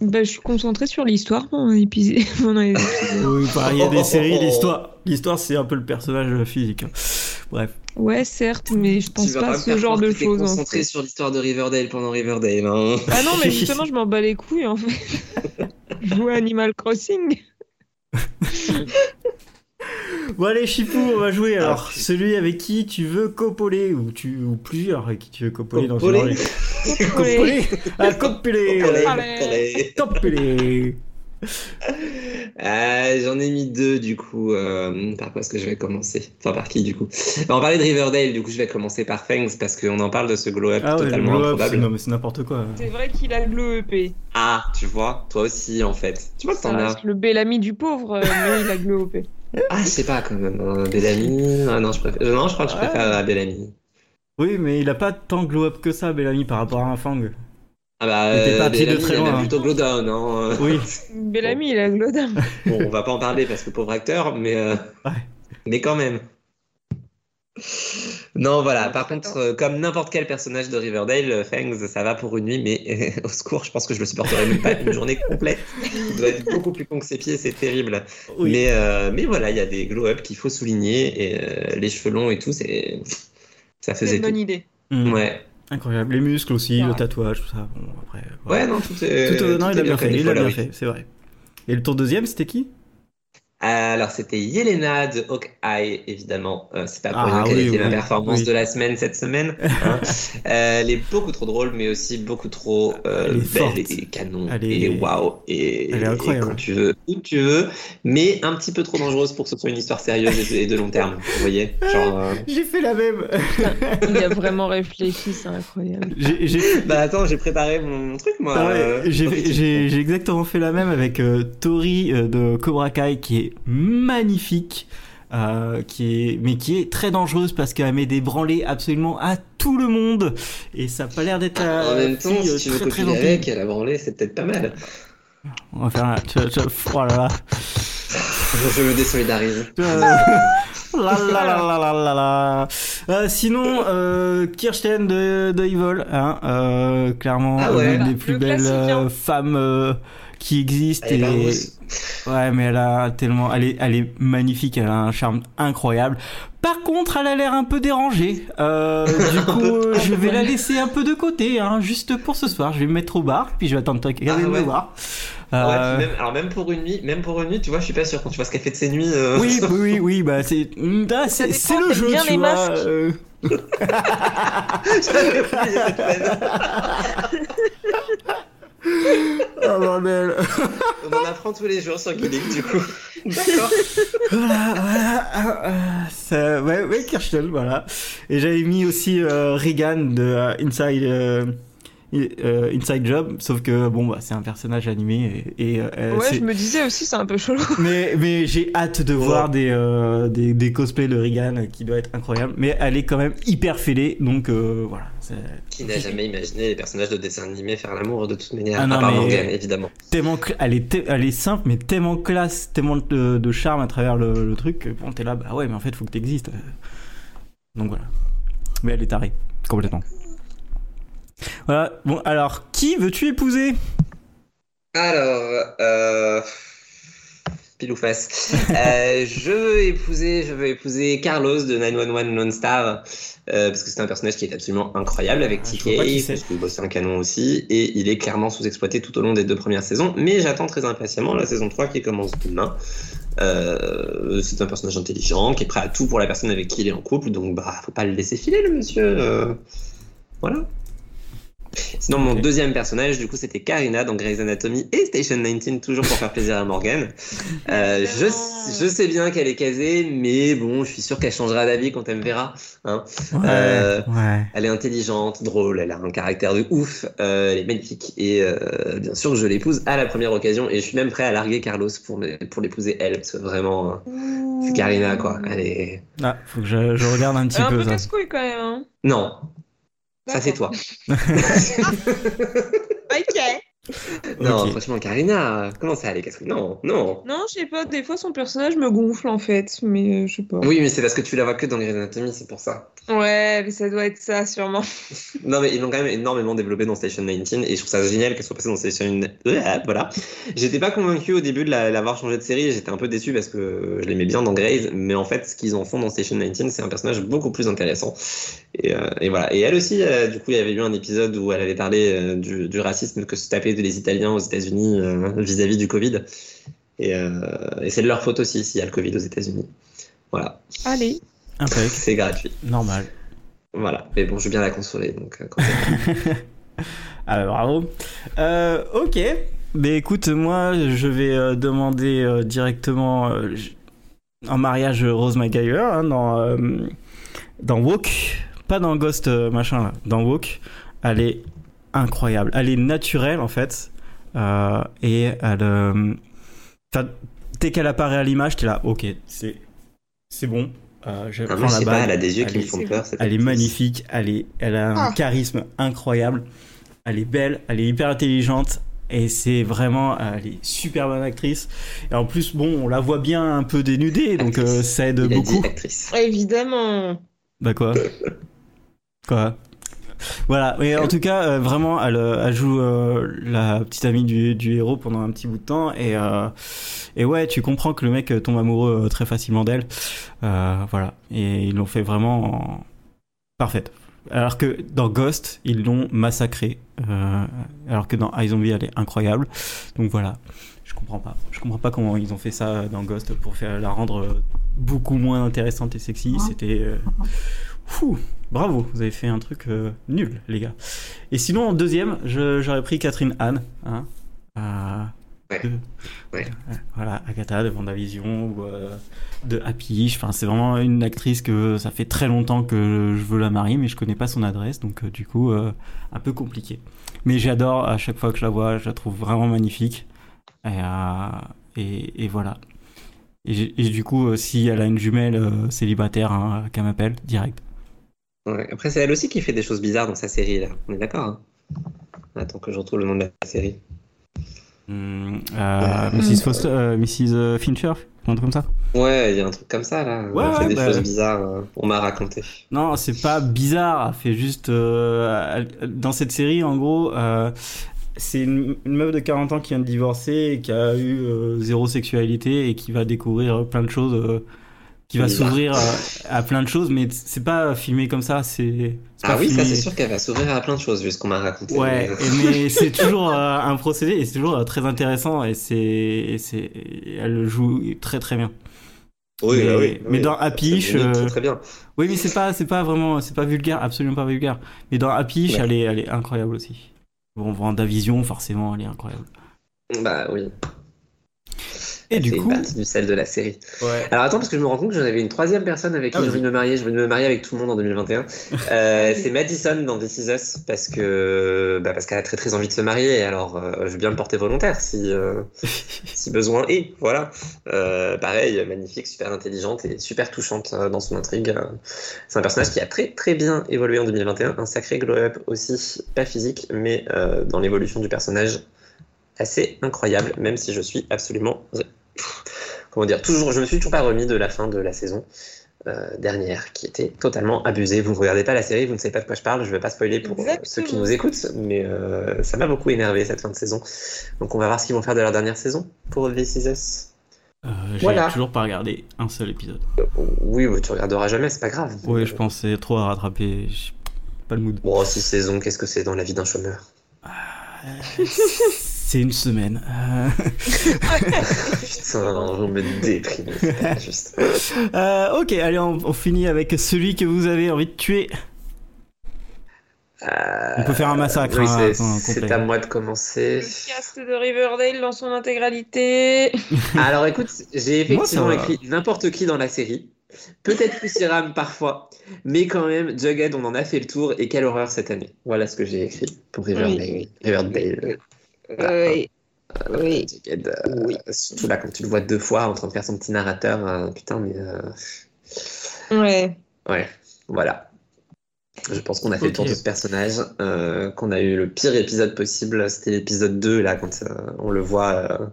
Bah, je suis concentrée sur l'histoire pendant l'épisode. Oui, il y a des séries, l'histoire, l'histoire c'est un peu le personnage physique. hein. Bref. Ouais, certes, mais je pense Tu vas pas à ce genre de choses. en concentré fait. sur l'histoire de Riverdale pendant Riverdale. Hein. Ah non, mais justement, je m'en bats les couilles en fait. Je joue à Animal Crossing. Bon allez Chipou, on va jouer alors. Ah. Celui avec qui tu veux copoler ou tu ou plusieurs avec qui tu veux copoler dans Copoler. une soirée. Copoler. Ah copoler. Copoler, Allez. copoler. Copoler. Euh, J'en ai mis deux du coup. Euh, par quoi est-ce que je vais commencer? Enfin, par qui du coup? On va parler de Riverdale, du coup je vais commencer par Fangs parce qu'on en parle de ce glow-up Ah ouais, le totalement glow-up, improbable. non mais c'est n'importe quoi. C'est vrai qu'il a le glow EP. Ah, tu vois, toi aussi en fait. Tu vois que t'en as. le Bellamy du pauvre, euh, mais il a le glow EP. Ah, je sais pas quand même. Bellamy. Ah non, je préfère. non, je crois que je Ouais. préfère à Bellamy. Oui, mais il a pas tant glow-up que ça, Bellamy, par rapport à un Fang. Ah bah, Il était parti de très il a loin, hein. plutôt glow down. Hein. Oui. Bellamy, il a le glow down. Bon, on va pas en parler parce que pauvre acteur, mais, euh, Ouais. mais quand même. Non, voilà. Par c'est contre, euh, comme n'importe quel personnage de Riverdale, euh, Fangs, ça va pour une nuit, mais au secours, je pense que je le supporterai même pas une journée complète. Il doit être beaucoup plus con que ses pieds, c'est terrible. Oui. Mais, euh, mais voilà, il y a des glow-up qu'il faut souligner et euh, les cheveux longs et tout, c'est ça C'est faisait une bonne tout. idée. Mm. Ouais. Incroyable. Les muscles aussi, Ouais. le tatouage, tout ça. Bon, après. Ouais, non, tout est. Tout, euh, non, tout il est a bien fait, il a bien fait, c'est vrai. Et le tour deuxième, c'était qui? Alors, c'était Yelena de Hawkeye, évidemment. Euh, c'est pas pour Ah, rien qu'elle oui, était ma oui, performance oui. de la semaine cette semaine. hein. Euh, elle est beaucoup trop drôle, mais aussi beaucoup trop euh, Elle est forte. belle et canon. Elle Et est- waouh. Et, Elle est incroyable. et quand tu veux, où tu veux, mais un petit peu trop dangereuse pour que ce soit une histoire sérieuse et et de long terme. Vous voyez Genre. euh, J'ai fait la même. Il a vraiment réfléchi, c'est incroyable. J'ai- J'ai Bah attends, j'ai préparé mon, truc, moi. Ah ouais, euh, j'ai exactement fait la même avec euh, Tori euh, de Cobra Kai qui est magnifique. euh, qui est mais qui est très dangereuse parce qu'elle met des branlées absolument à tout le monde et ça a pas l'air d'être la En même temps, si tu veux très très avec, elle a branlé, c'est peut-être pas mal. on va faire un oh là là Je me désolidarise. Euh, la la la la la la la. Euh, sinon, euh, Kirsten de, de Evil, hein, euh, clairement Ah ouais. l'une des plus belles femmes euh, qui existent. Elle est pas et- rousse. Ouais, mais elle a tellement, elle est, elle est magnifique, elle a un charme incroyable. Par contre, elle a l'air un peu dérangée. Euh, du coup, euh, je vais la laisser un peu de côté, hein, juste pour ce soir. Je vais me mettre au bar, puis je vais attendre qu'elle Ah vienne me ouais. voir. Ouais, Euh, même, alors même pour une nuit, même pour une nuit, tu vois, je suis pas sûr quand tu vois ce qu'elle fait de ses nuits. euh, Oui, oui, oui, bah c'est, ah, c'est, le jeu, bien tu les vois. masques euh. J'avais oublié cette scène. Oh bordel. On en apprend tous les jours sur Geek du coup. D'accord. voilà, voilà. ah, ah, ça, ouais, ouais, Kirsten, voilà. Et j'avais mis aussi euh, Regan de euh, Inside, euh, euh, Inside Job, sauf que bon, bah, c'est un personnage animé et, et, euh, Ouais, je me disais aussi, c'est un peu chelou. mais, mais j'ai hâte de Ouais. voir des, euh, des, des cosplays de Regan qui doit être incroyable. Mais elle est quand même hyper fêlée, donc euh, voilà. Qui n'a jamais imaginé les personnages de dessins animés faire l'amour de toute manière Ah non, À part évidemment. Tellement, elle est, elle est simple, mais tellement classe, tellement de, de charme à travers le, le truc. que Bon, t'es là, bah ouais, mais en fait, faut que t'existes. Donc voilà. Mais elle est tarée, complètement. Voilà. Bon, alors, qui veux-tu épouser? Alors, euh... pile ou face. Euh, je veux épouser, je veux épouser Carlos de 911 Lone Star euh, parce que c'est un personnage qui est absolument incroyable avec Ah, TK parce que c'est un canon aussi et il est clairement sous-exploité tout au long des deux premières saisons. Mais j'attends très impatiemment la saison 3 qui commence demain. Euh, c'est un personnage intelligent qui est prêt à tout pour la personne avec qui il est en couple, donc bah faut pas le laisser filer le monsieur. euh. Voilà. Sinon, mon deuxième personnage, du coup, c'était Karina dans Grey's Anatomy et Station 19, toujours pour faire plaisir à Morgan. Euh, je, je sais bien qu'elle est casée, mais bon, je suis sûr qu'elle changera d'avis quand elle me verra. Hein. Ouais. Euh, ouais. Elle est intelligente, drôle, elle a un caractère de ouf, euh, elle est magnifique et euh, bien sûr que je l'épouse à la première occasion et je suis même prêt à larguer Carlos pour, me- pour l'épouser elle, parce que vraiment, c'est Karina quoi. Elle est. Ah, faut que je, je regarde un petit Elle est un peu peu casse-couille quand même. Hein. Non, ça c'est toi. Ok. Non, franchement, Karina, comment ça allait casse Non, non. Non, je sais pas, des fois son personnage me gonfle en fait, mais euh, je sais pas. Oui, mais c'est parce que tu la vois que dans Grey's Anatomy, c'est pour ça. Ouais, mais ça doit être ça sûrement. Non, mais ils l'ont quand même énormément développé dans Station 19 et je trouve ça génial qu'elle soit passée dans Station. Euh, voilà. J'étais pas convaincu au début de la- l'avoir changé de série, j'étais un peu déçu parce que je l'aimais bien dans Grey's, mais en fait, ce qu'ils en font dans Station 19, c'est un personnage beaucoup plus intéressant. Et, euh, et voilà. Et elle aussi, euh, du coup, il y avait eu un épisode où elle avait parlé euh, du, du racisme que se tapaient les Italiens aux États-Unis euh, vis-à-vis du Covid. Et, euh, et c'est de leur faute aussi s'il y a le Covid aux États-Unis. Voilà. Allez. C'est gratuit. normal. Voilà. Mais bon, je veux bien la consoler. Donc, euh, quand. Ah, bravo. Euh, ok. Mais écoute, moi, je vais euh, demander euh, directement euh, en mariage Rose McGuire hein, dans, euh, dans Walk, pas dans Ghost euh, machin là, dans Walk. Est incroyable. Elle est naturelle en fait. Euh, et elle. euh, enfin, dès qu'elle apparaît à l'image, t'es là, ok, c'est c'est bon. Euh, je Ah, prends la balle. elle a des yeux qui Elle me est- font peur. cette elle est magnifique, elle, est, elle a un Ah. charisme incroyable, elle est belle, elle est hyper intelligente et c'est vraiment, elle est super bonne actrice. Et en plus, bon, on la voit bien un peu dénudée, donc euh, ça aide Il a dit beaucoup. actrice. Évidemment. Bah quoi? Quoi? Voilà, mais en tout cas, euh, vraiment, elle, euh, elle joue euh, la petite amie du, du héros pendant un petit bout de temps et, euh, et ouais, tu comprends que le mec tombe amoureux euh, très facilement d'elle. Euh, voilà, et ils l'ont fait vraiment en- parfaite. Alors que dans Ghost, ils l'ont massacré. Euh, alors que dans iZombie, elle est incroyable. Donc voilà, je comprends pas. Je comprends pas comment ils ont fait ça dans Ghost pour faire la rendre beaucoup moins intéressante et sexy. C'était euh, fou. Bravo, vous avez fait un truc euh, nul, les gars. Et sinon, en deuxième, j'aurais pris Catherine Anne. Hein, Ouais. de- Ouais. euh, Voilà, Agatha de Vendavision ou euh, de Happy. Enfin, c'est vraiment une actrice que ça fait très longtemps que je veux la marier, mais je connais pas son adresse, donc euh, du coup, euh, un peu compliqué. Mais j'adore à chaque fois que je la vois, je la trouve vraiment magnifique. Et, et, et voilà. Et, du coup, si elle a une jumelle célibataire, hein, qu'elle m'appelle direct. Ouais. Après, c'est elle aussi qui fait des choses bizarres dans sa série, là. On est d'accord, hein Attends que je retrouve le nom de la série. Hum, euh, Mrs. Foster, euh, Mrs. euh, Fincher, un truc comme ça. Ouais, il y a un truc comme ça, là. Ouais, elle fait des bah- choses bizarres, euh, on m'a raconté. Non, c'est pas bizarre. Elle fait juste euh, dans cette série, en gros, euh, c'est une, une meuf de 40 ans qui vient de divorcer et qui a eu euh, zéro sexualité et qui va découvrir plein de choses, euh, qui va s'ouvrir à, à plein de choses, mais c'est pas filmé comme ça. C'est Ah pas oui, ça, c'est sûr qu'elle va s'ouvrir à plein de choses, vu ce qu'on m'a raconté. Ouais, mais c'est toujours euh, un procédé et c'est toujours euh, très intéressant et c'est c'est elle le joue très très bien. Oui, mais- bah oui, mais oui. dans Happy, très, très bien. Oui, mais c'est pas, c'est pas vraiment, c'est pas vulgaire, absolument pas vulgaire. Mais dans Happy, Ouais. elle, est, elle est incroyable aussi. Bon, Vendavision, forcément, elle est incroyable. Bah oui. Et du c'est coup, une partie du sel de la série. ouais. Alors attends, parce que je me rends compte que j'en avais une troisième personne avec qui Ah, j'ai vas-y. envie de me marier. Je veux me marier avec tout le monde en 2021. Euh, c'est Madison dans This Is Us parce que bah, parce qu'elle a très très envie de se marier. Alors euh, je veux bien me porter volontaire si euh, si besoin est. Voilà. Pareil, magnifique, super intelligente et super touchante dans son intrigue. C'est un personnage qui a très très bien évolué en 2021. Un sacré glow-up aussi, pas physique, mais dans l'évolution du personnage assez incroyable. Même si je suis absolument comment dire, toujours, je me suis toujours pas remis de la fin de la saison euh, dernière, qui était totalement abusée. Vous ne regardez pas la série, vous ne savez pas de quoi je parle, je ne vais pas spoiler pour euh, Exactement. ceux qui nous écoutent, mais euh, ça m'a beaucoup énervé cette fin de saison. Donc on va voir ce qu'ils vont faire de leur dernière saison pour This Is Us. Euh, j'ai Voilà. toujours pas regardé un seul épisode. Oui, mais tu regarderas jamais, c'est pas grave. Oui, je pense c'est trop à rattraper. Pas le mood. Bon, six saisons, qu'est-ce que c'est dans la vie d'un chômeur? C'est une semaine. Euh, Putain, je me déprime. c'est pas juste. euh, ok, allez, on, on finit avec celui que vous avez envie de tuer. Euh, On peut faire un massacre. oui, hein, c'est- à moi de commencer. Le cast de Riverdale dans son intégralité. Alors écoute, j'ai effectivement écrit n'importe qui dans la série. Peut-être plus Hiram parfois, mais quand même, Jughead, on en a fait le tour et quelle horreur cette année. Voilà ce que j'ai écrit pour Riverdale. Riverdale. Oui. Euh, Oui. Euh, surtout là quand tu le vois deux fois en train de faire son petit narrateur, euh, putain, mais euh, Ouais. ouais, voilà. Je pense qu'on a fait le tour de ce personnage, euh, qu'on a eu le pire épisode possible, c'était l'épisode 2, là, quand euh, on le voit euh,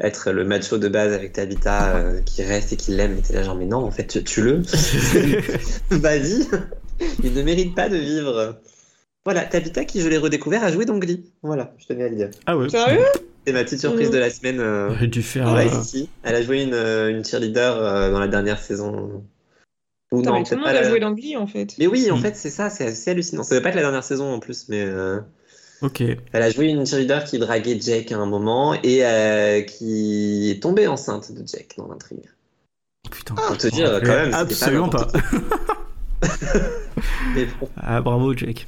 être le macho de base avec Tabitha euh, qui reste et qui l'aime, et t'es là genre, mais non, en fait, tu- tue-le. Vas-y, il ne mérite pas de vivre. Voilà, Tabitha, qui je l'ai redécouvert, a joué dans Glee. Voilà, je tenais à le dire. Ah ouais. Sérieux? C'est ma petite surprise de la semaine. euh, J'aurais dû faire. Ouais, euh, si, si. Elle a joué une, euh, une cheerleader euh, dans la dernière saison. Ou Putain, non, mais tout le monde pas a la- joué dans Glee en fait? Mais oui, en Mm. fait, c'est ça, c'est assez hallucinant. Ça veut pas être la dernière saison en plus, mais euh, Ok. elle a joué une cheerleader qui draguait Jake à un moment et euh, qui est tombée enceinte de Jake dans l'intrigue. Putain. Pour te dire, quand même, c'était Absolument pas. Mais bon, Ah, bravo, Jake.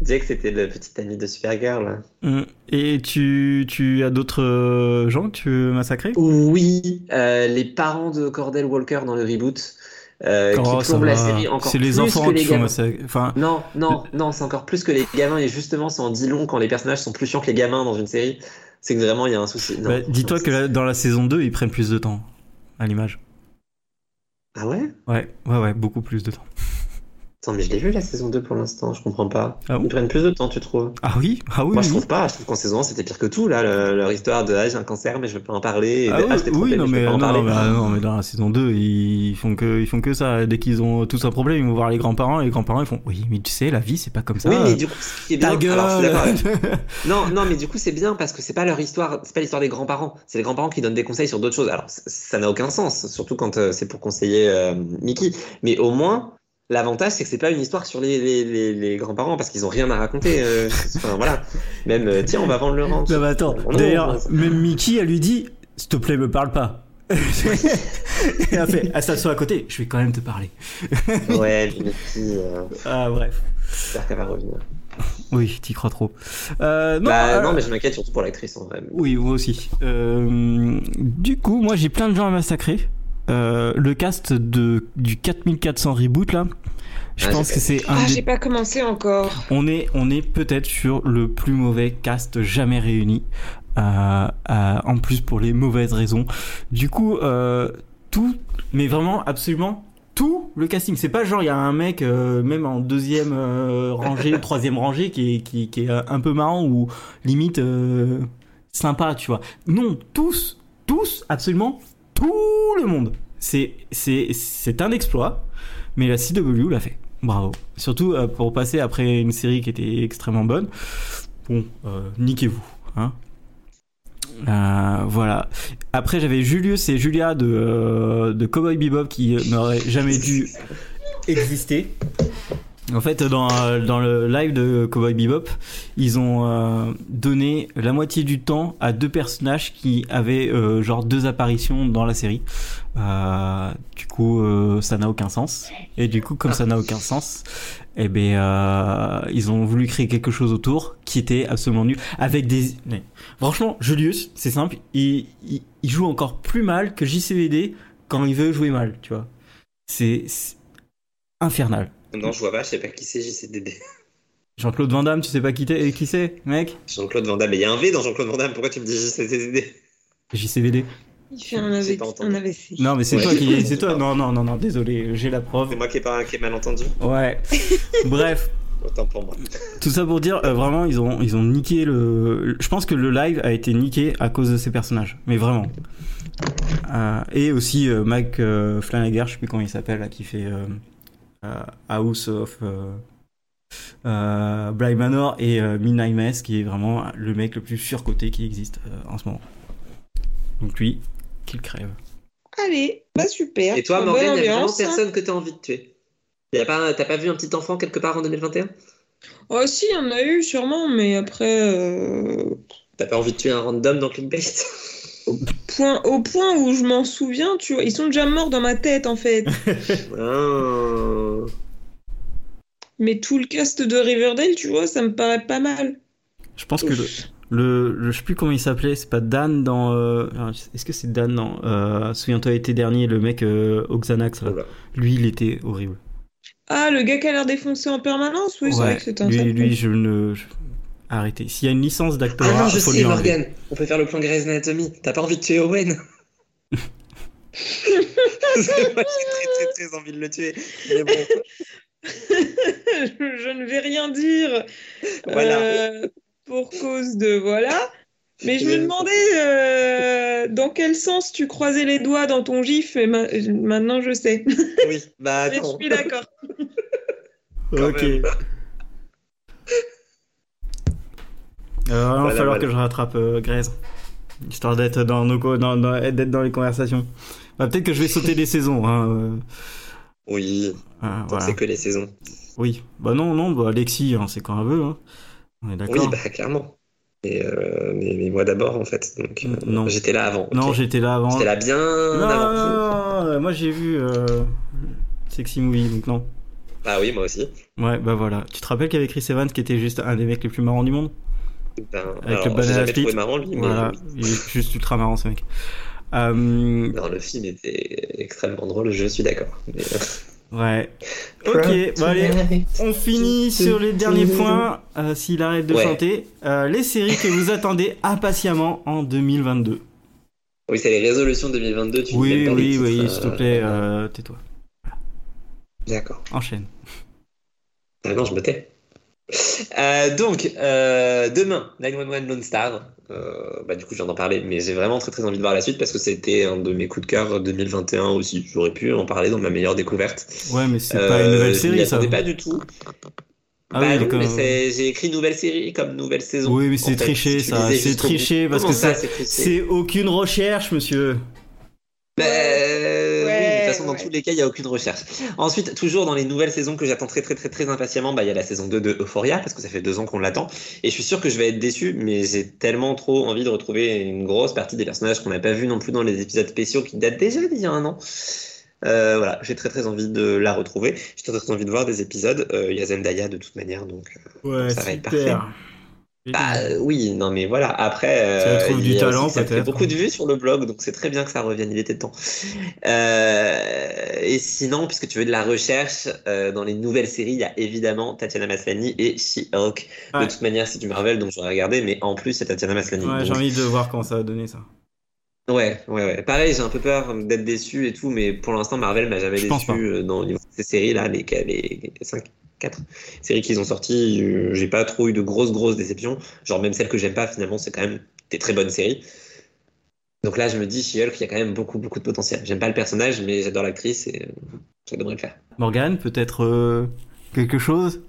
Disait que c'était le petit ami de Supergirl. Mm. Et tu, tu as d'autres euh, gens que tu veux massacrer? Oui, euh, les parents de Cordell Walker dans le reboot. Euh, Oh, qui la série encore C'est les plus enfants que les qui font gamins. massacrer. Enfin, Non, non, non, c'est encore plus que les gamins et justement, ça en dit long quand les personnages sont plus chiants que les gamins dans une série. C'est que vraiment, il y a un souci. Bah, dis-toi que dans la saison 2, ils prennent plus de temps à l'image. Ah ouais? Ouais, ouais, ouais, beaucoup plus de temps. Attends, mais je l'ai vu la saison 2 pour l'instant, je comprends pas. Ah Ils prennent plus de temps, tu trouves? Ah oui Ah oui, Moi, oui. je trouve pas. Je trouve qu'en saison 1, c'était pire que tout, là, le- leur histoire de ah, j'ai un cancer, mais je veux pas en parler. Et Ah de, oui, ah, je t'ai trompé, oui, non, mais, en non, mais, non, mais dans la saison 2, ils font que, ils font que ça. Dès qu'ils ont tous un problème, ils vont voir les grands-parents, et les grands-parents, ils font, oui, mais tu sais, la vie, c'est pas comme ça. Oui, mais du coup, ce qui est bien. Ta gueule Alors, je Non, non, mais du coup, c'est bien parce que c'est pas leur histoire, c'est pas l'histoire des grands-parents. C'est les grands-parents qui donnent des conseils sur d'autres choses. Alors, ça n'a aucun sens, surtout quand euh, c'est pour conseiller euh, Mickey. Mais au moins, l'avantage, c'est que c'est pas une histoire sur les, les, les, les grands-parents parce qu'ils ont rien à raconter. euh, enfin, voilà. Même, euh, tiens, on va vendre le ranch. Non, mais attends, non, d'ailleurs, même Mickey, elle lui dit, s'il te plaît, me parle pas. et elle fait, elle s'assoit à côté, je vais quand même te parler. Ouais, Mickey, euh, Ah, bref. j'espère qu'elle va revenir. Oui, t'y crois trop. Euh, non, bah, euh, non, mais je m'inquiète surtout pour l'actrice en vrai. Oui, moi aussi. Euh, du coup, moi j'ai plein de gens à massacrer. Euh, le cast de, du 4400 reboot là, je Ah, pense que c'est un Ah, des- j'ai pas commencé encore. On est, on est peut-être sur le plus mauvais cast jamais réuni. Euh, euh, en plus pour les mauvaises raisons. Du coup, euh, tout, mais vraiment absolument tout le casting. C'est pas genre il y a un mec euh, même en deuxième euh, rangée, troisième rangée qui est, qui, qui est un peu marrant ou limite euh, sympa, tu vois. Non, tous, tous, absolument tout le monde. C'est, un exploit, mais la CW l'a fait. Bravo. Surtout euh, pour passer après une série qui était extrêmement bonne. Bon, euh, niquez-vous. Hein Euh, voilà. Après, j'avais Julius et Julia de, de Cowboy Bebop qui n'auraient jamais dû exister. En fait, dans, dans le live de Cowboy Bebop, ils ont euh, donné la moitié du temps à deux personnages qui avaient euh, genre deux apparitions dans la série. Euh, du coup, euh, ça n'a aucun sens. Et du coup, comme ça n'a aucun sens, eh ben, euh, ils ont voulu créer quelque chose autour qui était absolument nul. Avec des, franchement, Julius, c'est simple, il, il, il joue encore plus mal que JCVD quand il veut jouer mal, tu vois. C'est infernal. Non, je vois pas, je sais pas qui c'est JCDD. Jean-Claude Van Damme, tu sais pas qui, t'es- qui c'est, mec? Jean-Claude Van Damme, mais il y a un V dans Jean-Claude Van Damme, pourquoi tu me dis JCDD JCVD. Il fait un, AVC. un. Non, mais c'est Ouais, toi qui, c'est toi. Non, non, non, non, désolé, j'ai la preuve. C'est moi qui ai, pas, qui ai mal entendu Ouais. Bref, Autant pour moi. tout ça pour dire, euh, vraiment, ils ont, ils ont niqué le. Je pense que le live a été niqué à cause de ces personnages, mais vraiment. Euh, et aussi euh, Mike euh, Flanagan, je sais plus comment il s'appelle, là, qui fait House of euh, euh, Bly Manor et euh, Midnight Mass, qui est vraiment le mec le plus surcoté qui existe euh, en ce moment. Donc lui, qu'il crève. Allez, bah super. Et toi, Bonne Morgane, il y a vraiment personne que t'as envie de tuer Y a pas, T'as pas vu un petit enfant quelque part en 2021 Oh si, il y en a eu sûrement, mais après, euh, T'as pas envie de tuer un random dans Clickbait? Point, au point où je m'en souviens, tu vois, ils sont déjà morts dans ma tête en fait. Ah. mais tout le cast de Riverdale, tu vois, ça me paraît pas mal. Je pense que le, le, le- je sais plus comment il s'appelait, c'est pas Dan dans. euh, alors, Est-ce que c'est Dan dans euh, Souviens-toi l'été dernier, le mec euh, au Xanax là. Lui, il était horrible. Ah, le gars qui a l'air défoncé en permanence, oui, c'est vrai que c'est un lui, je ne. je- Arrêtez. S'il y a une licence Ah d'acteur, non, je faut sais. Morgane. On peut faire le plan Grey's Anatomy. T'as pas envie de tuer Owen Parce que Moi, j'ai très, très, très envie de le tuer. Mais bon, je ne vais rien dire voilà. euh, pour cause de voilà. Mais je me demandais euh, dans quel sens tu croisais les doigts dans ton gif et ma- maintenant je sais. Oui, bah Mais je attends. suis d'accord. Ok. Euh, il va Voilà, falloir voilà. que je rattrape euh, Grèce. Histoire d'être dans, nos co- dans, dans- d'être dans les conversations. Bah, peut-être que je vais sauter des saisons. Hein, euh, Oui, ah, voilà. c'est que les saisons. Oui. Bah non, non, bah Alexis, hein, c'est quand elle veut. Hein. On est Oui, d'accord. bah clairement. Et, euh, mais, mais moi d'abord, en fait. Donc, euh, Non. J'étais là avant. Non, j'étais là avant. J'étais là bien Non, avant. non, non, non, moi j'ai vu euh, Sexy Movie, donc non. Bah oui, moi aussi. Ouais, bah voilà. Tu te rappelles qu'avec Chris Evans, qui était juste un des mecs les plus marrants du monde? Ben, Avec alors, le banana split. marrant lui, mais Voilà, oui. il est juste ultra marrant ce mec. Euh, Non, le film était extrêmement drôle, je suis d'accord. Mais, euh, ouais. Ok, bon allez, on finit sur les derniers points, euh, s'il arrête de Ouais. chanter. Euh, les séries que vous attendez impatiemment en 2022. Oui, c'est les résolutions 2022. Tu Oui, oui, oui, s'il te plaît, euh, tais-toi. D'accord. Enchaîne. Ah non, je me tais. Euh, donc, euh, demain, 911 Lone Star. Euh, bah, du coup, je viens d'en parler, mais j'ai vraiment très très envie de voir la suite parce que c'était un de mes coups de cœur 2021 aussi. J'aurais pu en parler dans ma meilleure découverte. Ouais, mais c'est Euh, pas une nouvelle je série, ça. pas du tout. Ah bah oui, non, mais j'ai écrit nouvelle série comme nouvelle saison. Oui, mais c'est triché, ça. C'est triché parce Comment que ça, c'est aucune recherche, monsieur. Bah, euh, oui, mais de toute façon, dans ouais. tous les cas, il n'y a aucune recherche. Ensuite, toujours dans les nouvelles saisons que j'attends très, très, très, très impatiemment, bah, il y a la saison 2 de Euphoria, parce que ça fait deux ans qu'on l'attend. Et je suis sûr que je vais être déçu, mais j'ai tellement trop envie de retrouver une grosse partie des personnages qu'on n'a pas vu non plus dans les épisodes spéciaux qui datent déjà d'il y a un an. Euh, voilà, j'ai très très envie de la retrouver. J'ai très très envie de voir des épisodes. Euh, Il y a Zendaya de toute manière, donc. euh, Ouais, Ça va être super. Bah oui, non mais voilà. Après, euh, il du a talent, aussi ça fait beaucoup de vues sur le blog, donc c'est très bien que ça revienne. Il était temps. Euh, et sinon, puisque tu veux de la recherche, euh, dans les nouvelles séries, il y a évidemment Tatiana Maslany et She-Hulk. De toute manière, c'est du Marvel, donc j'aurais regardé, mais en plus, c'est Tatiana Maslany. Ouais, j'ai Donc, envie de voir comment ça va donner ça. ouais, ouais, ouais. Pareil, j'ai un peu peur d'être déçu et tout, mais pour l'instant, Marvel m'a jamais Je déçu euh, dans ces séries-là, les, les 5, 4 séries qu'ils ont sorties. euh, J'ai pas trop eu de grosses, grosses déceptions. Genre, même celles que j'aime pas, finalement, c'est quand même des très bonnes séries. Donc là, je me dis, She-Hulk, il y a quand même beaucoup, beaucoup de potentiel. J'aime pas le personnage, mais j'adore l'actrice et euh, ça devrait le faire. Morgane, peut-être euh, quelque chose?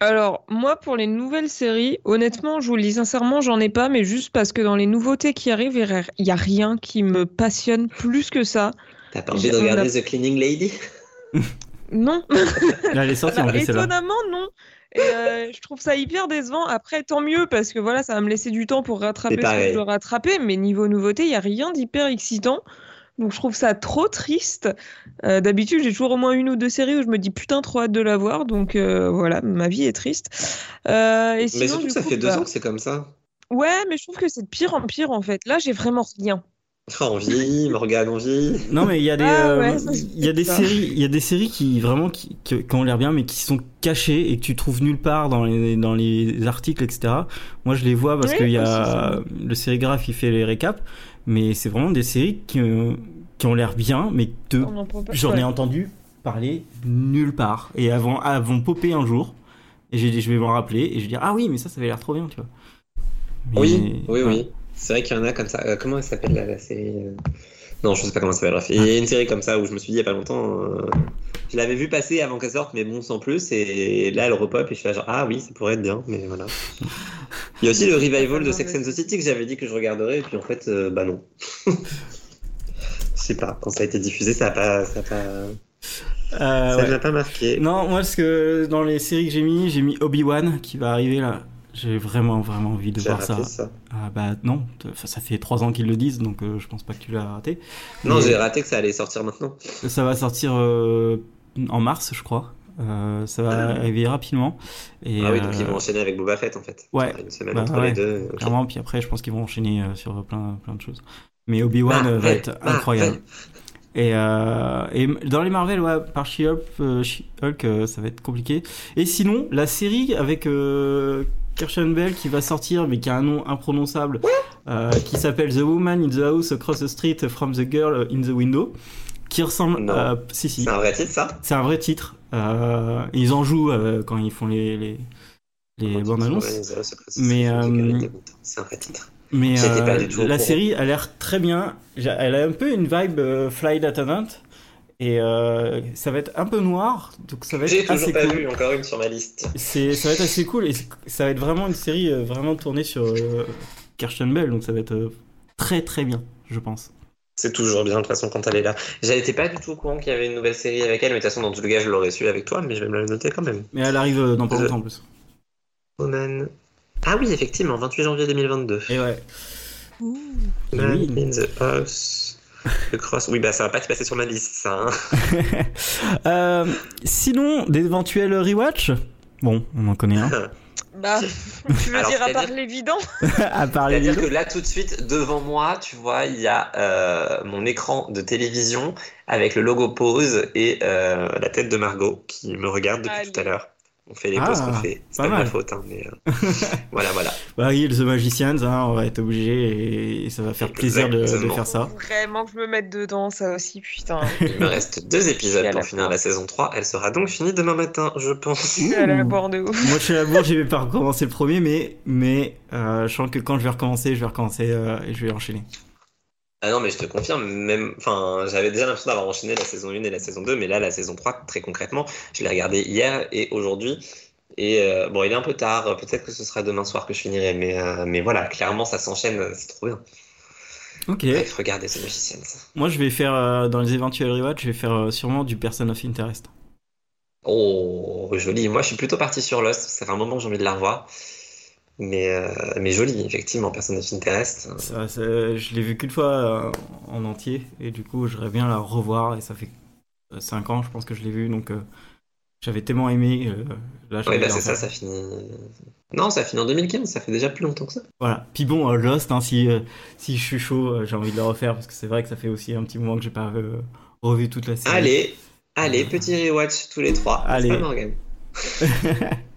Alors, moi, pour les nouvelles séries, honnêtement, je vous le dis sincèrement, j'en ai pas, mais juste parce que dans les nouveautés qui arrivent, il n'y a rien qui me passionne plus que ça. T'as pas envie J'ai- de a- regarder The Cleaning Lady? Non, elle est sortie Alors, étonnamment, non. Et euh, je trouve ça hyper décevant. Après, tant mieux, parce que voilà, ça va me laisser du temps pour rattraper ce que je dois rattraper. Mais niveau nouveauté, il n'y a rien d'hyper excitant. Donc, je trouve ça trop triste. Euh, D'habitude, j'ai toujours au moins une ou deux séries où je me dis putain, trop hâte de la voir. Donc, euh, voilà, ma vie est triste. Euh, et Mais sinon, surtout, du ça coup, fait deux bah, ans que c'est comme ça. Ouais, mais je trouve que c'est de pire en pire, en fait. Là, j'ai vraiment rien. Oh, envie, Morgane, envie. Non, mais il y a des, Ah euh, ouais, ça, il y a des ça. séries, il y a des séries qui vraiment qui, qui, qui ont l'air bien, mais qui sont cachées et que tu trouves nulle part dans les dans les articles, etc. Moi, je les vois parce Oui, qu'il y a le sérigraphe, il fait les récaps, mais c'est vraiment des séries qui euh, qui ont l'air bien, mais que On en j'en ai entendu parler nulle part et avant avant popper un jour et j'ai dit je vais m'en rappeler et je vais dire ah oui mais ça ça avait l'air trop bien tu vois. Mais- Oui, oui, ouais. oui. C'est vrai qu'il y en a comme ça. Euh, comment elle s'appelle la, la série euh? Non, je sais pas comment elle s'appelle. Bref, il y a une série comme ça où je me suis dit il y a pas longtemps. euh, Je l'avais vu passer avant qu'elle sorte, mais bon, sans plus. Et là, elle repop et je suis là genre ah oui, ça pourrait être bien, mais voilà. Il y a aussi le revival de Sex and the City que j'avais dit que je regarderais, et puis en fait, euh, bah non. Je sais pas. Quand ça a été diffusé, ça a pas, ça a pas, ça ouais. m'a pas marqué. Non, moi, parce que dans les séries que j'ai mis, j'ai mis Obi-Wan qui va arriver là. J'ai vraiment, vraiment envie de voir ça. raté ça. Ah bah non, ça fait trois ans qu'ils le disent, donc euh, je pense pas que tu l'as raté. Non, Mais j'ai raté que ça allait sortir maintenant. Ça va sortir euh, en mars, je crois. Euh, ça va Ah. arriver rapidement. Et, Ah oui, donc ils vont enchaîner avec Boba Fett en fait. ouais. Une semaine Bah entre ouais. les deux. Clairement, puis après, je pense qu'ils vont enchaîner sur plein, plein de choses. Mais Obi-Wan Ah, va ouais, être ah, incroyable. ouais. Et, euh, et dans les Marvel, ouais, par She-Hulk, euh, euh, ça va être compliqué. Et sinon, la série avec euh, Kirsten Bell qui va sortir, mais qui a un nom imprononçable, euh, qui s'appelle The Woman in the House Across the Street from the Girl in the Window, qui ressemble Non. à... Si, si. C'est un vrai titre ça? C'est un vrai titre. Euh, ils en jouent euh, quand ils font les, les, les bandes annonces. Mais, euh, C'est un vrai titre. Mais euh, la série a l'air très bien. Elle a un peu une vibe euh, Flight Attendant. Et euh, ça va être un peu noir. Donc ça va J'ai être assez toujours pas cool. vu encore une sur ma liste. C'est, ça va être assez cool. Et ça va être vraiment une série euh, vraiment tournée sur euh, Kirsten Bell. Donc ça va être euh, très très bien, je pense. C'est toujours bien de toute façon quand elle est là. J'étais pas du tout au courant qu'il y avait une nouvelle série avec elle, mais de toute façon dans tous les cas je l'aurais su avec toi, mais je vais me la noter quand même. Mais elle arrive dans pas longtemps en plus. Woman. Ah oui, effectivement, 28 janvier 2022. Et ouais. Man Oui. in the House Le cross, oui, bah ça va pas te passer sur ma liste, ça. hein. Euh, sinon, d'éventuels rewatch? Bon, on en connaît un. Bah, tu veux Alors, dire à part l'évident? À part les C'est-à-dire que là, tout de suite, devant moi, tu vois, il y a euh, mon écran de télévision avec le logo pause et euh, la tête de Margot qui me regarde depuis Allez. tout à l'heure. On fait les Ah, pauses qu'on fait. C'est pas pas, ma mal. faute, hein, mais euh, voilà, voilà. Bah oui, The Magicians, hein, on va être obligé et ça va faire plaisir de, faire ça. Vraiment que je me mette dedans, ça aussi, putain. Il me reste deux épisodes pour la finir fin. la saison 3. Elle sera donc finie demain matin, je pense. Je suis à la boire de ouf. Moi, je suis à la bourre, je vais pas recommencer le premier, mais, mais euh, je sens que quand je vais recommencer, je vais recommencer euh, et je vais enchaîner. Ah non, mais je te confirme, même, enfin, j'avais déjà l'impression d'avoir enchaîné la saison 1 et la saison 2, mais là, la saison 3, très concrètement, je l'ai regardé hier et aujourd'hui. Et euh, bon, il est un peu tard, peut-être que ce sera demain soir que je finirai, mais, euh, mais voilà, clairement, ça s'enchaîne, c'est trop bien. Ok. Bref, regardez ce Magicians. Moi, je vais faire, euh, dans les éventuels rewatch, je vais faire sûrement du Person of Interest. Oh, joli. Moi, je suis plutôt parti sur Lost, fait un moment que j'ai envie de la revoir. Mais, euh, mais joli, effectivement. Ça, ça- je l'ai vu qu'une fois euh, en entier, et du coup, j'aimerais bien la revoir, et ça fait 5 ans, je pense que je l'ai vu, donc euh, j'avais tellement aimé. euh, là, Ouais, bah c'est ça, ça finit. Non, ça finit en 2015, ça fait déjà plus longtemps que ça. Voilà. Puis bon, euh, Lost, hein, si, euh, si je suis chaud, euh, j'ai envie de le refaire, parce que c'est vrai que ça fait aussi un petit moment que j'ai pas euh, revu toute la série. Allez, allez, petit rewatch tous les trois. Allez. C'est pas Morgane.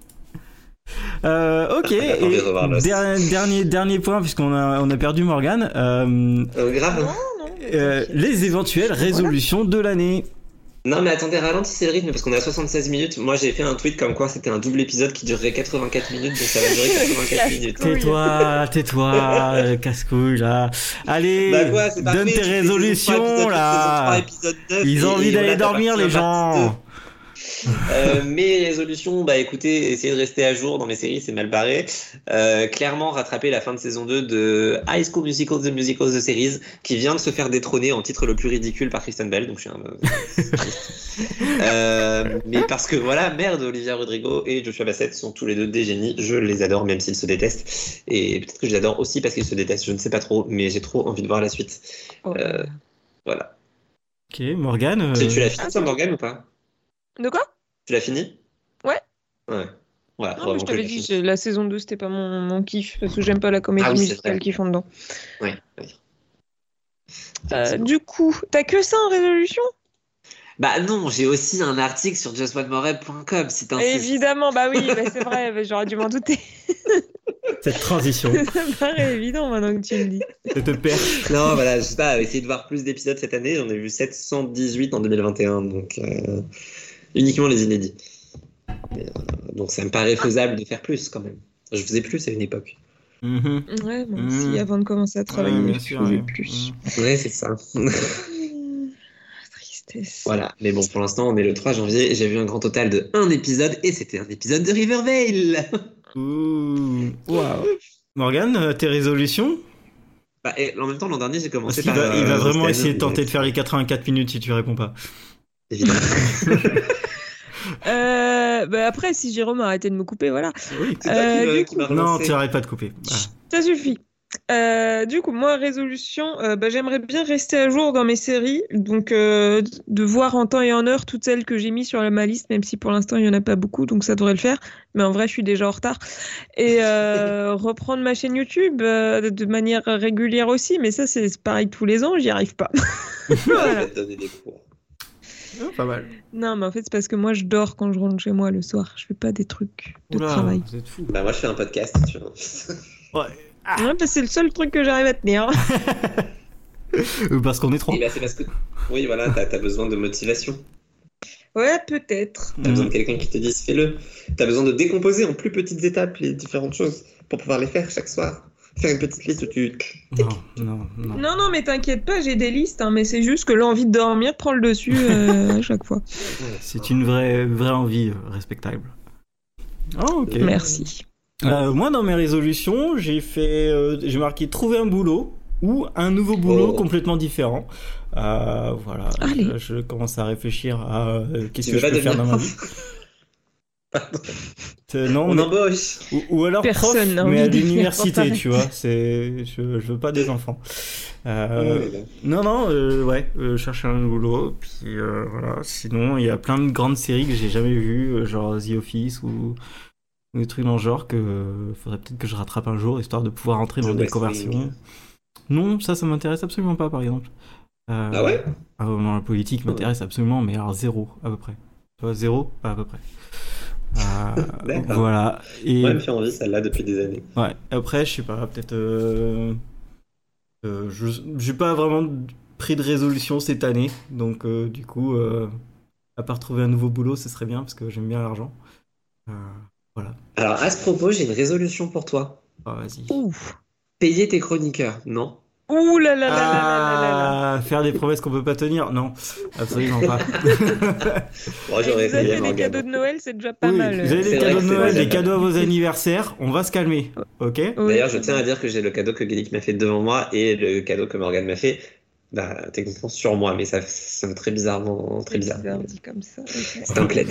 Euh, ok, et de dernier, dernier point, puisqu'on a, on a perdu Morgane, euh, Euh, grave. Non, non. euh, les éventuelles résolutions de l'année. Non, mais attendez, ralentissez le rythme parce qu'on est à 76 minutes. Moi, j'ai fait un tweet comme quoi c'était un double épisode qui durerait 84 minutes, donc ça va durer 84 minutes. Tais-toi, tais-toi, casse-couille là. Allez, Bah quoi, c'est parfait, donne tes fais saison 3, résolutions épisode 8, là. saison 3, épisode 9, Ils ont envie d'aller dormir les gens. Euh, mes résolutions, bah écoutez, essayer de rester à jour dans mes séries, c'est mal barré. Euh, clairement, rattraper la fin de saison 2 de High School Musical, The Musical, The Series, qui vient de se faire détrôner en titre le plus ridicule par Kristen Bell, donc je suis un... euh, mais parce que voilà, merde, Olivia Rodrigo et Joshua Bassett sont tous les deux des génies, je les adore même s'ils se détestent. Et peut-être que je les adore aussi parce qu'ils se détestent, je ne sais pas trop, mais j'ai trop envie de voir la suite. Oh. Euh, voilà. Ok, Morgane. euh, Tu, tu l'as fini, c'est Morgane, ou pas? De quoi? Tu l'as fini? Ouais. Ouais. Voilà. Non, mais je t'avais dit, la saison 2, c'était pas mon, mon kiff, parce que j'aime pas la comédie Ah oui, musicale qu'ils font dedans. oui. Euh, du coup, t'as que ça en résolution? Bah non, j'ai aussi un article sur justonemoreb.com si. Évidemment, bah oui, bah c'est vrai, bah j'aurais dû m'en douter. Cette transition, ça me paraît évident maintenant que tu le dis. cette perche. Non, voilà, je sais pas, essayer de voir plus d'épisodes cette année. J'en ai vu 718 en 2021, donc euh, uniquement les inédits. Mais, euh, donc ça me paraît faisable de faire plus quand même. Je faisais plus à une époque. Mhm. Ouais, moi Mmh. aussi, avant de commencer à travailler, Ouais, je faisais ouais. plus. Ouais, c'est ça. Tristesse. voilà, mais bon, pour l'instant, on est le 3 janvier et j'ai vu un grand total de un épisode et c'était un épisode de Rivervale. Ouh. Waouh. Morgane, euh, tes résolutions? Bah, et en même temps, l'an dernier, j'ai Parce commencé qu'il par. va, il va euh, vraiment essayer de tenter de faire les 84 minutes si tu réponds pas. Évidemment. Euh, bah après, si Jérôme a arrêté de me couper, voilà. Oui. Euh, Non, tu arrêtes pas de couper. Ça suffit. Euh, du coup, moi, résolution, euh, bah, j'aimerais bien rester à jour dans mes séries, donc euh, de voir en temps et en heure toutes celles que j'ai mis sur ma liste, même si pour l'instant il y en a pas beaucoup, donc ça devrait le faire. Mais en vrai, je suis déjà en retard. Et euh, reprendre ma chaîne YouTube euh, de- manière régulière aussi, mais ça c'est pareil tous les ans, j'y arrive pas. Je Voilà. vais te donner des cours. Oh, pas mal. Non, mais en fait, c'est parce que moi je dors quand je rentre chez moi le soir. Je fais pas des trucs de Oula, travail. vous êtes fou. Bah, moi, je fais un podcast, tu vois. Ouais. Ouais, bah, c'est le seul truc que j'arrive à tenir. Euh, Parce qu'on est trop. Et bah, c'est parce que. Oui, voilà, t'as as besoin de motivation. Ouais, peut-être. T'as besoin de quelqu'un qui te dise fais-le. T'as besoin de décomposer en plus petites étapes les différentes choses pour pouvoir les faire chaque soir. Faire une petite liste où tu. Non, non, non. Non, non, mais t'inquiète pas, j'ai des listes, hein, mais c'est juste que l'envie de dormir prend le dessus euh, à chaque fois. C'est une vraie, vraie envie euh, respectable. Oh, ok. Merci. Euh, moi, dans mes résolutions, j'ai fait, euh, j'ai marqué trouver un boulot ou un nouveau boulot Oh. complètement différent. Euh, voilà. Allez. Je, je commence à réfléchir à euh, qu'est-ce Tu que veux je peux faire devenir dans ma vie. Non, On mais- embauche. ou, ou alors Personne prof, mais à l'université, tu vois. C'est, je, je veux pas des enfants. Euh. Non, non, euh, ouais, euh, chercher un boulot, puis euh, voilà. Sinon, il y a plein de grandes séries que j'ai jamais vues, genre The Office ou, ou des trucs dans le genre que euh, faudrait peut-être que je rattrape un jour, histoire de pouvoir entrer dans The des conversions. Non, ça, ça m'intéresse absolument pas, par exemple. Euh, Ah ouais? Ah, non, la politique m'intéresse absolument, mais alors zéro, à peu près. Tu vois, zéro, à peu près. Euh, D'accord. voilà. Et Moi, elle me fait envie, celle-là, depuis des années. Ouais, après, je sais pas, peut-être. Euh, euh, je j'ai pas vraiment pris de résolution cette année, donc euh, du coup, euh, à part trouver un nouveau boulot, ce serait bien parce que j'aime bien l'argent. Euh, voilà. Alors, à ce propos, j'ai une résolution pour toi. Ah, vas-y. Ouf. Payer tes chroniqueurs, non Ouh là là, là, là, là, là, ah, Faire des promesses qu'on peut pas tenir, non, absolument pas. bon, vous avez fait des cadeaux de Noël, c'est déjà pas mal. Euh. Vous avez des cadeaux de Noël, des cadeaux à vos anniversaires, on va se calmer, ok? D'ailleurs, je tiens à dire que j'ai le cadeau que Gaelic m'a fait devant moi et le cadeau que Morgan m'a fait. Bah, techniquement sur moi, mais ça sonne très bizarrement, très bizarre. bizarre dit comme ça. Okay. C'est un plaid.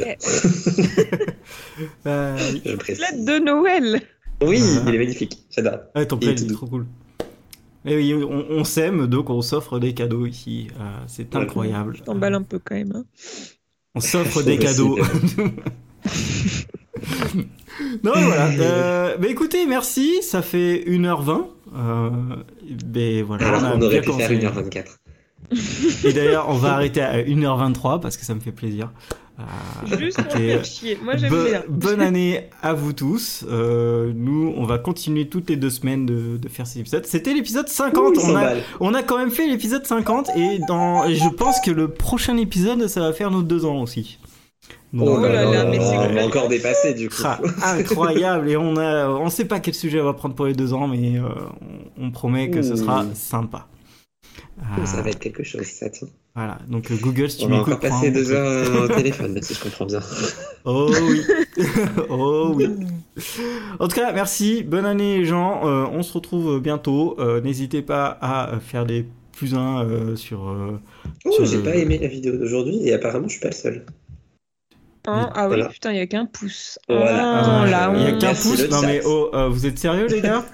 bah, plaid de Noël. Oui, ah. il est magnifique, j'adore. Ouais, ton plaid, est trop cool. Et oui, on, on s'aime, donc on s'offre des cadeaux ici. Euh, c'est Ouais. incroyable. Je t'emballe un peu quand même. hein. On s'offre des cadeaux. non, voilà. Euh, bah écoutez, merci. Ça fait 1h20. Euh, ben voilà, Alors, on a on aurait bien pu faire commencé. 1h24. Et d'ailleurs, on va arrêter à 1h23 parce que ça me fait plaisir. Juste pour écoutez, faire chier. Moi j'aime Bo- bien. bonne année à vous tous. Euh, nous, on va continuer toutes les deux semaines de, de faire ces épisodes. C'était l'épisode 50. Ouh, on, a, 100 balles. on a quand même fait l'épisode 50 et, dans, je pense que le prochain épisode, ça va faire nos deux ans aussi. Donc, Oh là là, mais c'est on va complètement encore dépasser du coup. ah, incroyable et on a on sait pas quel sujet on va prendre pour les deux ans mais euh, on, on promet que ce sera sympa Ah, Ça va être quelque chose, ça. tiens. Voilà. Donc euh, Google si tu On va m'écoutes encore passer deux heures euh, au téléphone, si je comprends bien. oh oui. Oh oui. En tout cas merci. Bonne année les gens Euh, on se retrouve bientôt. Euh, n'hésitez pas à faire des plus un euh, sur euh, Oh, j'ai le- pas aimé la vidéo d'aujourd'hui et apparemment je suis pas le seul. Hein? Ah oui, Voilà. putain, il y a qu'un pouce. Voilà. Oh, la il y a qu'un pouce. non mais oh euh, vous êtes sérieux les gars?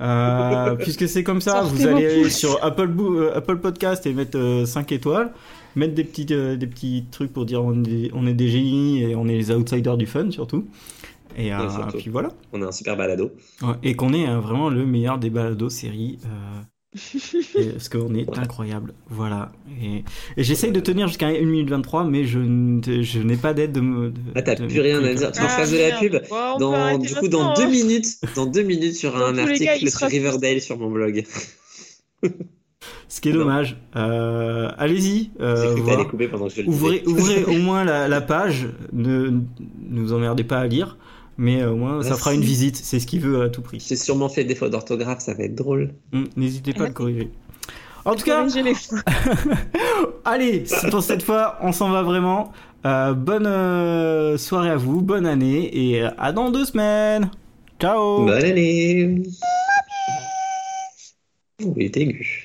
Euh, puisque c'est comme ça, Sortez vous allez sur Apple, euh, Apple Podcast et mettre 5 étoiles, mettre des petits, euh, des petits trucs pour dire on est, on est des génies et on est les outsiders du fun surtout. Et, euh, surtout. puis voilà. On a un super balado. Ouais, Et qu'on est euh, vraiment le meilleur des balados séries. et- parce qu'on est incroyable. Voilà. Et, et j'essaye de tenir jusqu'à 1 minute 23, mais je, n'ai pas d'aide de de- Ah, t'as plus rien à dire. Tu Ah, fasse de la merde. pub Bon, dans, Du coup, dans maintenant, deux hein. minutes, dans deux minutes, sur un article sur Riverdale sur mon blog. Ce qui est dommage. Euh, Allez-y. euh, Ouvrez, au moins la, la page. Ne ne nous emmerdez pas à lire. Mais euh, au moins, ça fera une visite. C'est ce qu'il veut à tout prix. J'ai sûrement fait des fautes d'orthographe, ça va être drôle. Hum, N'hésitez pas à le corriger. En tout cas, les allez, pour cette fois, on s'en va vraiment. Euh, bonne euh, soirée à vous, bonne année et à dans deux semaines. Ciao Bonne année. Oh, il est aigu.